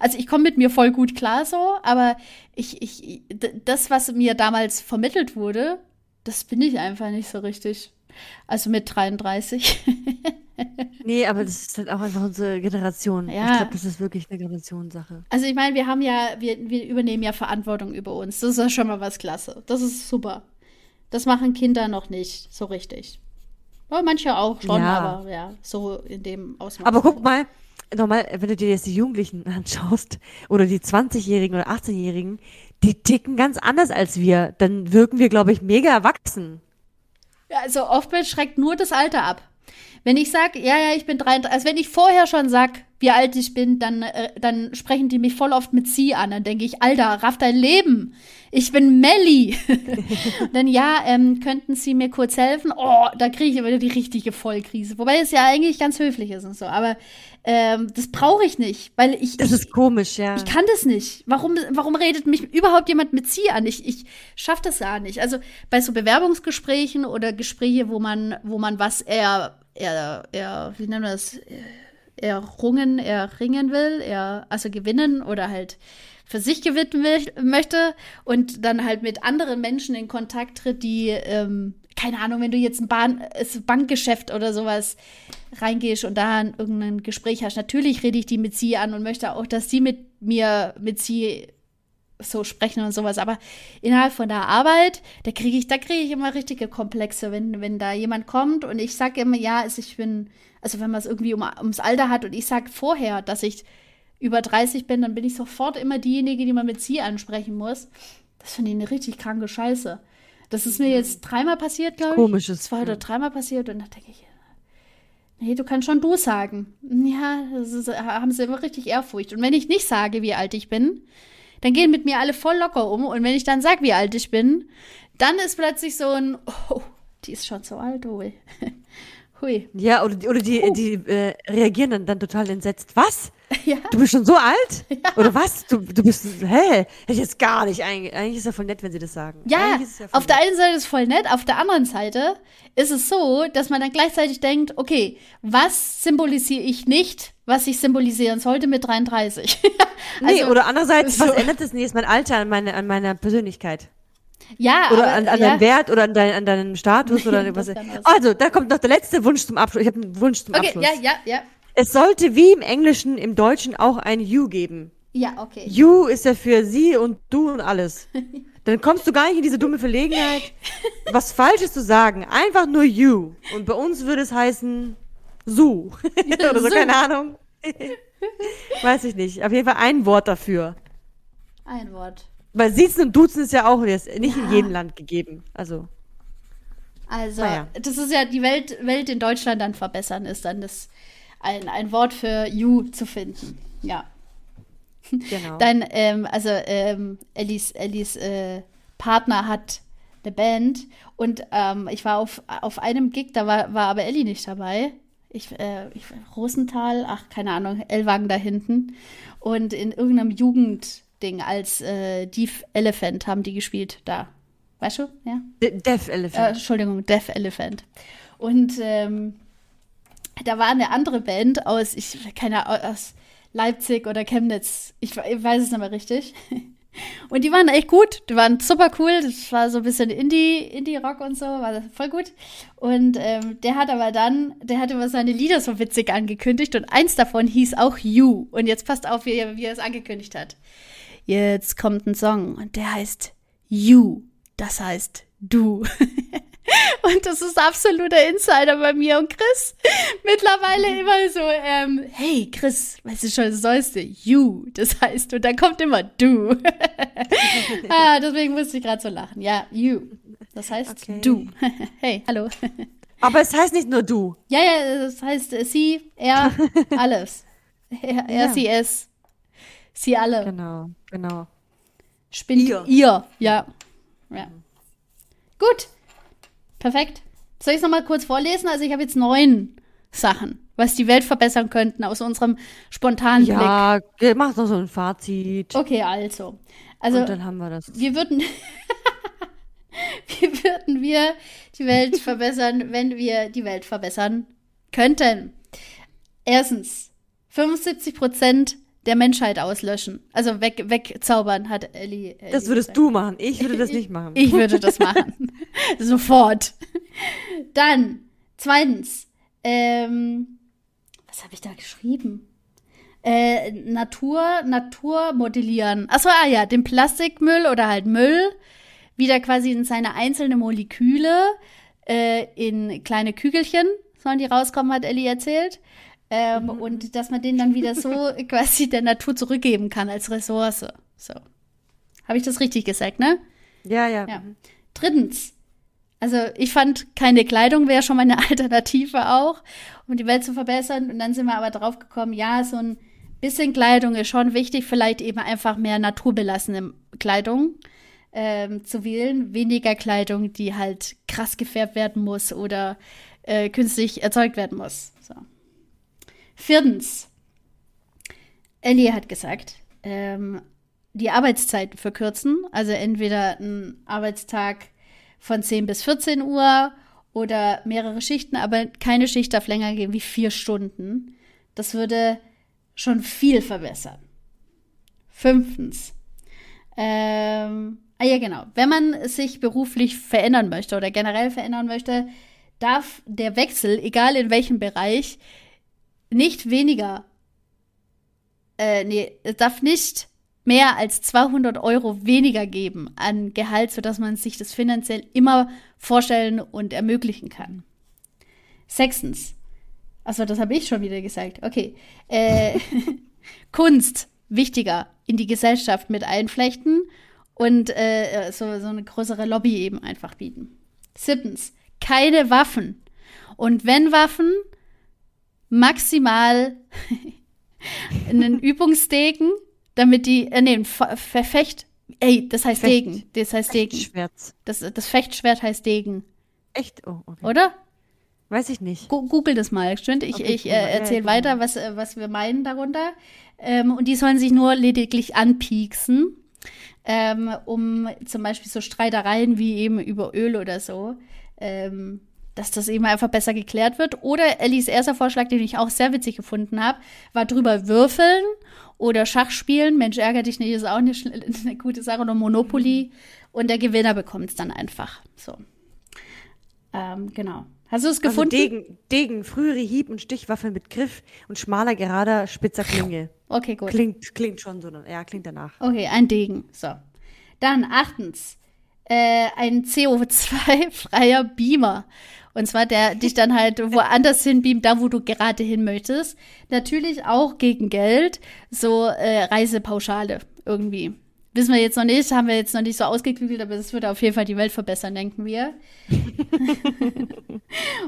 also ich komme mit mir voll gut klar so, aber ich, ich, das, was mir damals vermittelt wurde, das bin ich einfach nicht so richtig. Also mit 33. *laughs*
nee, aber das ist halt auch einfach unsere Generation. Ja. Ich glaube, das ist wirklich eine Generationssache.
Also ich meine, wir haben ja, wir, wir übernehmen ja Verantwortung über uns. Das ist ja schon mal was klasse. Das ist super. Das machen Kinder noch nicht so richtig. Ja, manche auch schon, ja. aber ja, so in dem Ausmaß.
Aber guck mal, normal, wenn du dir jetzt die Jugendlichen *laughs* anschaust oder die 20-Jährigen oder 18-Jährigen, die ticken ganz anders als wir. Dann wirken wir, glaube ich, mega erwachsen.
Ja, also oftmals schreckt nur das Alter ab. Wenn ich sage, ja, ja, ich bin 33, also wenn ich vorher schon sag, wie alt ich bin, dann, äh, dann sprechen die mich voll oft mit sie an. Dann denke ich, Alter, raff dein Leben. Ich bin Melli. *laughs* dann ja, ähm, könnten Sie mir kurz helfen? Oh, da kriege ich wieder die richtige Vollkrise. Wobei es ja eigentlich ganz höflich ist und so. Aber ähm, das brauche ich nicht, weil ich.
Das ist komisch, ja.
Ich kann das nicht. Warum, warum redet mich überhaupt jemand mit Sie an? Ich, ich schaffe das ja nicht. Also bei so Bewerbungsgesprächen oder Gespräche, wo man, wo man was eher, eher, eher, wie nennen wir das? Errungen, erringen will, er also gewinnen oder halt für sich gewinnen will, möchte und dann halt mit anderen Menschen in Kontakt tritt, die, ähm, keine Ahnung, wenn du jetzt ein Bahn, Bankgeschäft oder sowas reingehst und da irgendein Gespräch hast, natürlich rede ich die mit sie an und möchte auch, dass sie mit mir, mit sie so sprechen und sowas. Aber innerhalb von der Arbeit, da kriege ich, da kriege ich immer richtige Komplexe, wenn, wenn da jemand kommt und ich sage immer, ja, also ich bin, also wenn man es irgendwie um, ums Alter hat und ich sage vorher, dass ich über 30 bin, dann bin ich sofort immer diejenige, die man mit sie ansprechen muss. Das finde ich eine richtig kranke Scheiße. Das ist mir jetzt dreimal passiert, glaube ich.
Komisches.
Zwei oder dreimal passiert und da denke ich, nee, du kannst schon du sagen. Ja, das ist, haben sie immer richtig Ehrfurcht. Und wenn ich nicht sage, wie alt ich bin, dann gehen mit mir alle voll locker um. Und wenn ich dann sage, wie alt ich bin, dann ist plötzlich so ein, oh, die ist schon so alt, oh. *laughs*
Hui. Ja, oder, oder die, uh. die äh, reagieren dann, dann total entsetzt. Was? *laughs* Ja. Du bist schon so alt? *laughs* Ja. Oder was? Du, du bist, hä? Hätte ich jetzt gar nicht eigentlich. Eigentlich ist ja voll nett, wenn sie das sagen.
Ja, ja auf nett. der einen Seite ist es voll nett, auf der anderen Seite ist es so, dass man dann gleichzeitig denkt, okay, was symbolisiere ich nicht, was ich symbolisieren sollte mit 33? *laughs*
also, nee, oder andererseits, so. was ändert das nicht? Ist mein Alter an, meine, an meiner Persönlichkeit?
Ja,
oder aber, an, an ja. deinen Wert oder an, dein, an deinen Status oder was. Also, da kommt noch der letzte Wunsch zum Abschluss. Ich habe einen Wunsch zum okay, Abschluss.
Ja, ja, ja.
Es sollte wie im Englischen, im Deutschen auch ein You geben.
Ja, okay.
You ist ja für sie und du und alles. *laughs* Dann kommst du gar nicht in diese dumme Verlegenheit, was Falsches zu sagen. Einfach nur you. Und bei uns würde es heißen Su. *laughs* Oder so, keine Ahnung. *laughs* Weiß ich nicht. Auf jeden Fall ein Wort dafür.
Ein Wort.
Weil Siezen und Duzen ist ja auch nicht ja. in jedem Land gegeben. Also.
Also, naja. das ist ja die Welt, Welt in Deutschland dann verbessern, ist dann das ein, ein Wort für you zu finden. Ja. Genau. *laughs* Dann, ähm, also ähm, Ellis, Ellis äh, Partner hat eine Band und ähm, ich war auf, auf einem Gig, da war, war aber Ellie nicht dabei. Ich, äh, ich Rosenthal, ach, keine Ahnung, Ellwagen da hinten. Und in irgendeinem Jugendding als äh, Deaf Elephant haben die gespielt da. Weißt du? Ja.
De Deaf Elephant.
Äh, Entschuldigung, Deaf Elephant. Und ähm, da war eine andere Band aus, ich keine aus Leipzig oder Chemnitz. Ich, ich weiß es nicht mehr richtig. *laughs* Und die waren echt gut. Die waren super cool. Das war so ein bisschen Indie, Indie-Rock und so. War voll gut. Und ähm, der hat aber dann, der hat immer seine Lieder so witzig angekündigt. Und eins davon hieß auch You. Und jetzt passt auf, wie, wie er es angekündigt hat. Jetzt kommt ein Song und der heißt You. Das heißt du. *laughs* Und das ist absoluter Insider bei mir und Chris. Mittlerweile immer so, ähm, hey Chris, weißt du schon das Neueste? You, das heißt, und dann kommt immer du. *laughs* ah, deswegen musste ich gerade so lachen. Ja, you. Das heißt okay. du. *laughs* hey, hallo.
Aber es heißt nicht nur du.
Ja, ja, das heißt äh, sie, er, *laughs* alles. Er, er ja. sie, es. Sie alle.
Genau, genau.
Spinnt ihr. ihr. Ja. ja. Gut. Perfekt. Soll ich es nochmal kurz vorlesen? Also ich habe jetzt neun Sachen, was die Welt verbessern könnten aus unserem spontanen
ja, Blick. Ja, mach doch so ein Fazit.
Okay, also. Also,
Und dann haben wir das.
Wir würden, *laughs* wie würden wir die Welt *laughs* verbessern, wenn wir die Welt verbessern könnten? Erstens, 75 Prozent der Menschheit auslöschen. Also weg, wegzaubern, hat Ellie. Ellie
das würdest gesagt. du machen. Ich würde das nicht machen.
ich würde das *laughs* machen. Sofort. Dann, zweitens, ähm, was habe ich da geschrieben? Äh, Natur, Natur modellieren. Achso, ah ja, den Plastikmüll oder halt Müll wieder quasi in seine einzelnen Moleküle äh, in kleine Kügelchen sollen die rauskommen, hat Ellie erzählt. Ähm, mhm. Und dass man den dann wieder so *laughs* quasi der Natur zurückgeben kann als Ressource. So. Habe ich das richtig gesagt, ne?
Ja, ja.
ja. Drittens. Also ich fand, keine Kleidung wäre schon mal eine *laughs* Alternative auch, um die Welt zu verbessern. Und dann sind wir aber drauf gekommen, ja, so ein bisschen Kleidung ist schon wichtig, vielleicht eben einfach mehr naturbelassene Kleidung ähm, zu wählen. Weniger Kleidung, die halt krass gefärbt werden muss oder äh, künstlich erzeugt werden muss. So. Viertens, Ellie hat gesagt, ähm, die Arbeitszeiten verkürzen. Also entweder ein Arbeitstag von 10 bis 14 Uhr oder mehrere Schichten, aber keine Schicht darf länger gehen wie vier Stunden. Das würde schon viel verbessern. Fünftens. Ähm, ah ja, genau. Wenn man sich beruflich verändern möchte oder generell verändern möchte, darf der Wechsel, egal in welchem Bereich, nicht weniger, äh, nee, es darf nicht mehr als 200 Euro weniger geben an Gehalt, sodass man sich das finanziell immer vorstellen und ermöglichen kann. Sechstens, achso, das habe ich schon wieder gesagt, okay, äh, *laughs* Kunst wichtiger in die Gesellschaft mit einflechten und äh, so, so eine größere Lobby eben einfach bieten. Siebtens, keine Waffen. Und wenn Waffen, maximal *laughs* einen Übungsdegen, damit die, äh, nee, Verfecht, ey, das heißt Fecht. Degen, das heißt Degen.
Fechtschwert.
Das, das Fechtschwert heißt Degen.
Echt? Oh, okay.
Oder?
Weiß ich nicht.
Google das mal, stimmt? Ich, okay, ich äh, erzähle ja, weiter, was, äh, was wir meinen darunter. Ähm, und die sollen sich nur lediglich anpieksen, ähm, um zum Beispiel so Streitereien wie eben über Öl oder so, ähm, dass das eben einfach besser geklärt wird. Oder Ellis erster Vorschlag, den ich auch sehr witzig gefunden habe, war drüber würfeln oder Schach spielen. Mensch, ärger dich nicht, ist auch eine, *laughs* eine gute Sache. Oder Monopoly. Und der Gewinner bekommt es dann einfach. So. Ähm, genau. Hast du es also gefunden?
Also Degen, Degen, frühere Hieb- und Stichwaffe mit Griff und schmaler, gerader, spitzer Klinge.
Okay, gut.
Klingt, klingt schon so. Ja, klingt danach.
Okay, ein Degen. So. Dann achtens. Äh, ein CO2-freier *laughs* Beamer. Und zwar der dich dann halt woanders hinbeamt, da wo du gerade hin möchtest. Natürlich auch gegen Geld. So äh, Reisepauschale irgendwie. Wissen wir jetzt noch nicht, haben wir jetzt noch nicht so ausgeklügelt, aber es würde auf jeden Fall die Welt verbessern, denken wir. *laughs*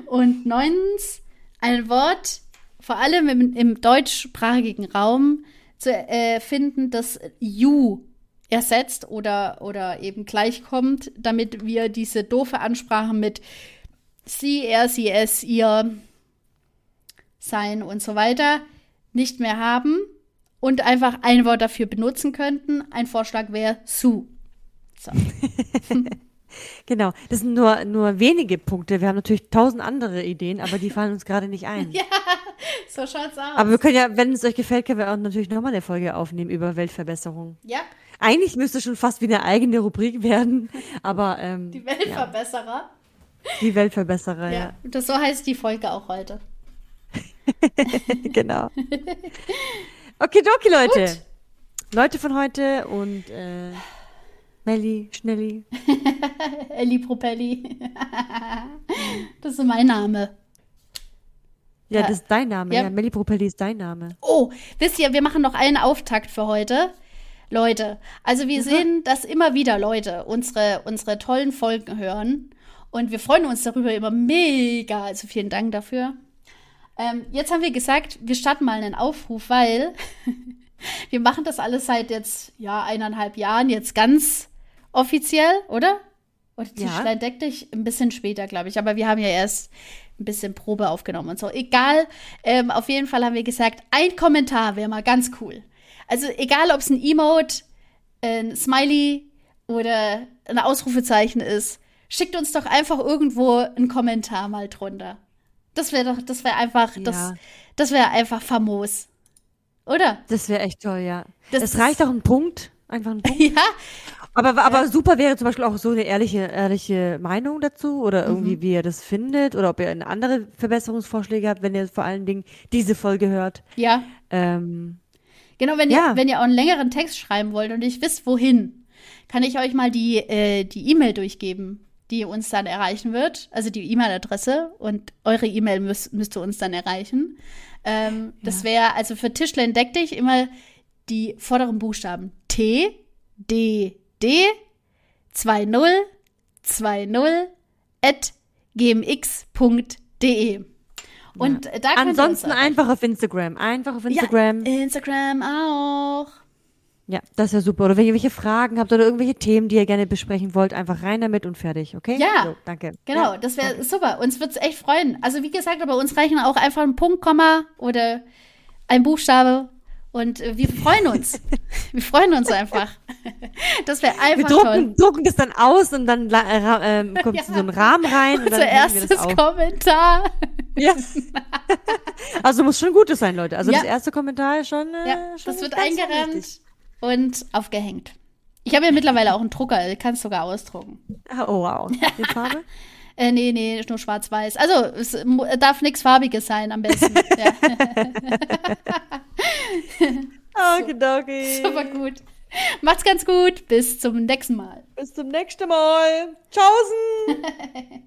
und neuntens, ein Wort, vor allem im, im deutschsprachigen Raum, zu äh, finden, das you ersetzt oder, oder eben gleichkommt, damit wir diese doofe Ansprache mit sie, er, sie, es, ihr, sein und so weiter nicht mehr haben und einfach ein Wort dafür benutzen könnten. Ein Vorschlag wäre Su. So. *laughs*
genau, das sind nur, nur wenige Punkte. Wir haben natürlich tausend andere Ideen, aber die fallen uns gerade nicht ein. *laughs*
ja, so schaut's aus.
Aber wir können ja, wenn es euch gefällt, können wir auch natürlich nochmal eine Folge aufnehmen über Weltverbesserung.
Ja.
Eigentlich müsste schon fast wie eine eigene Rubrik werden, *laughs* aber ähm,
Die Weltverbesserer. Ja.
Die Weltverbesserer, ja. ja.
Das so heißt die Folge auch heute. *laughs*
genau. Okay, doki, Leute. Gut. Leute von heute und äh, Melli, Schnelli. *laughs*
Elli Propelli. *laughs* das ist mein Name.
Ja, das ist dein Name. Ja, ja Melli Propelli ist dein Name.
Oh, wisst ihr, wir machen noch einen Auftakt für heute. Leute, also wir mhm. sehen, dass immer wieder Leute unsere, unsere tollen Folgen hören. Und wir freuen uns darüber immer mega. Also vielen Dank dafür. Ähm, jetzt haben wir gesagt, wir starten mal einen Aufruf, weil *laughs* wir machen das alles seit jetzt, ja, eineinhalb Jahren, jetzt ganz offiziell, oder? Und Tischlein ja. deck dich ein bisschen später, glaube ich. Aber wir haben ja erst ein bisschen Probe aufgenommen und so. Egal, ähm, auf jeden Fall haben wir gesagt, ein Kommentar wäre mal ganz cool. Also egal, ob es ein Emote, ein Smiley oder ein Ausrufezeichen ist, schickt uns doch einfach irgendwo einen Kommentar mal drunter. Das wäre doch, das wäre einfach, ja. das, das wäre einfach famos. Oder?
Das wäre echt toll, ja. Das es reicht auch ein Punkt. Einfach ein *laughs* Punkt.
ja.
Aber, aber ja. super wäre zum Beispiel auch so eine ehrliche, ehrliche Meinung dazu oder irgendwie, mhm. wie ihr das findet oder ob ihr andere Verbesserungsvorschläge habt, wenn ihr vor allen Dingen diese Folge hört.
Ja.
Ähm,
genau, wenn ja. ihr, wenn ihr auch einen längeren Text schreiben wollt und nicht wisst, wohin, kann ich euch mal die äh, die E-Mail durchgeben die uns dann erreichen wird, also die E-Mail-Adresse und eure E-Mail müß, müsste uns dann erreichen. Ähm, ja. Das wäre also für Tischlein deck dich immer die vorderen Buchstaben T, D, D, 20, 20 at gmx.de. Und ja. da
Ansonsten einfach auf Instagram. Einfach auf Instagram.
Ja, Instagram auch.
Ja, das ist ja super. Oder wenn ihr irgendwelche Fragen habt oder irgendwelche Themen, die ihr gerne besprechen wollt, einfach rein damit und fertig, okay?
Ja.
So, danke.
Genau,
ja,
das wäre super. Uns wird's echt freuen. Also wie gesagt, bei uns reichen auch einfach ein Punkt, Komma oder ein Buchstabe. Und äh, wir freuen uns. *laughs* wir freuen uns einfach. Das wäre einfach
wir drucken, toll. drucken das dann aus und dann äh, äh, *laughs* kommt ja. so ein Rahmen rein.
Dann erstes Kommentar.
Ja. *laughs* also muss schon Gutes sein, Leute. Also ja. das erste Kommentar ist schon.
Äh, ja, schon das wird eingerannt und aufgehängt. Ich habe ja mittlerweile auch einen Drucker, kannst sogar ausdrucken.
Oh, wow. *laughs* Die Farbe?
äh, nee, nee, nur schwarz-weiß. Also, es darf nichts Farbiges sein, am besten.
okay, *laughs* okay. *laughs*
Super gut. Macht's ganz gut. Bis zum nächsten Mal.
Bis zum nächsten Mal. Tschaußen.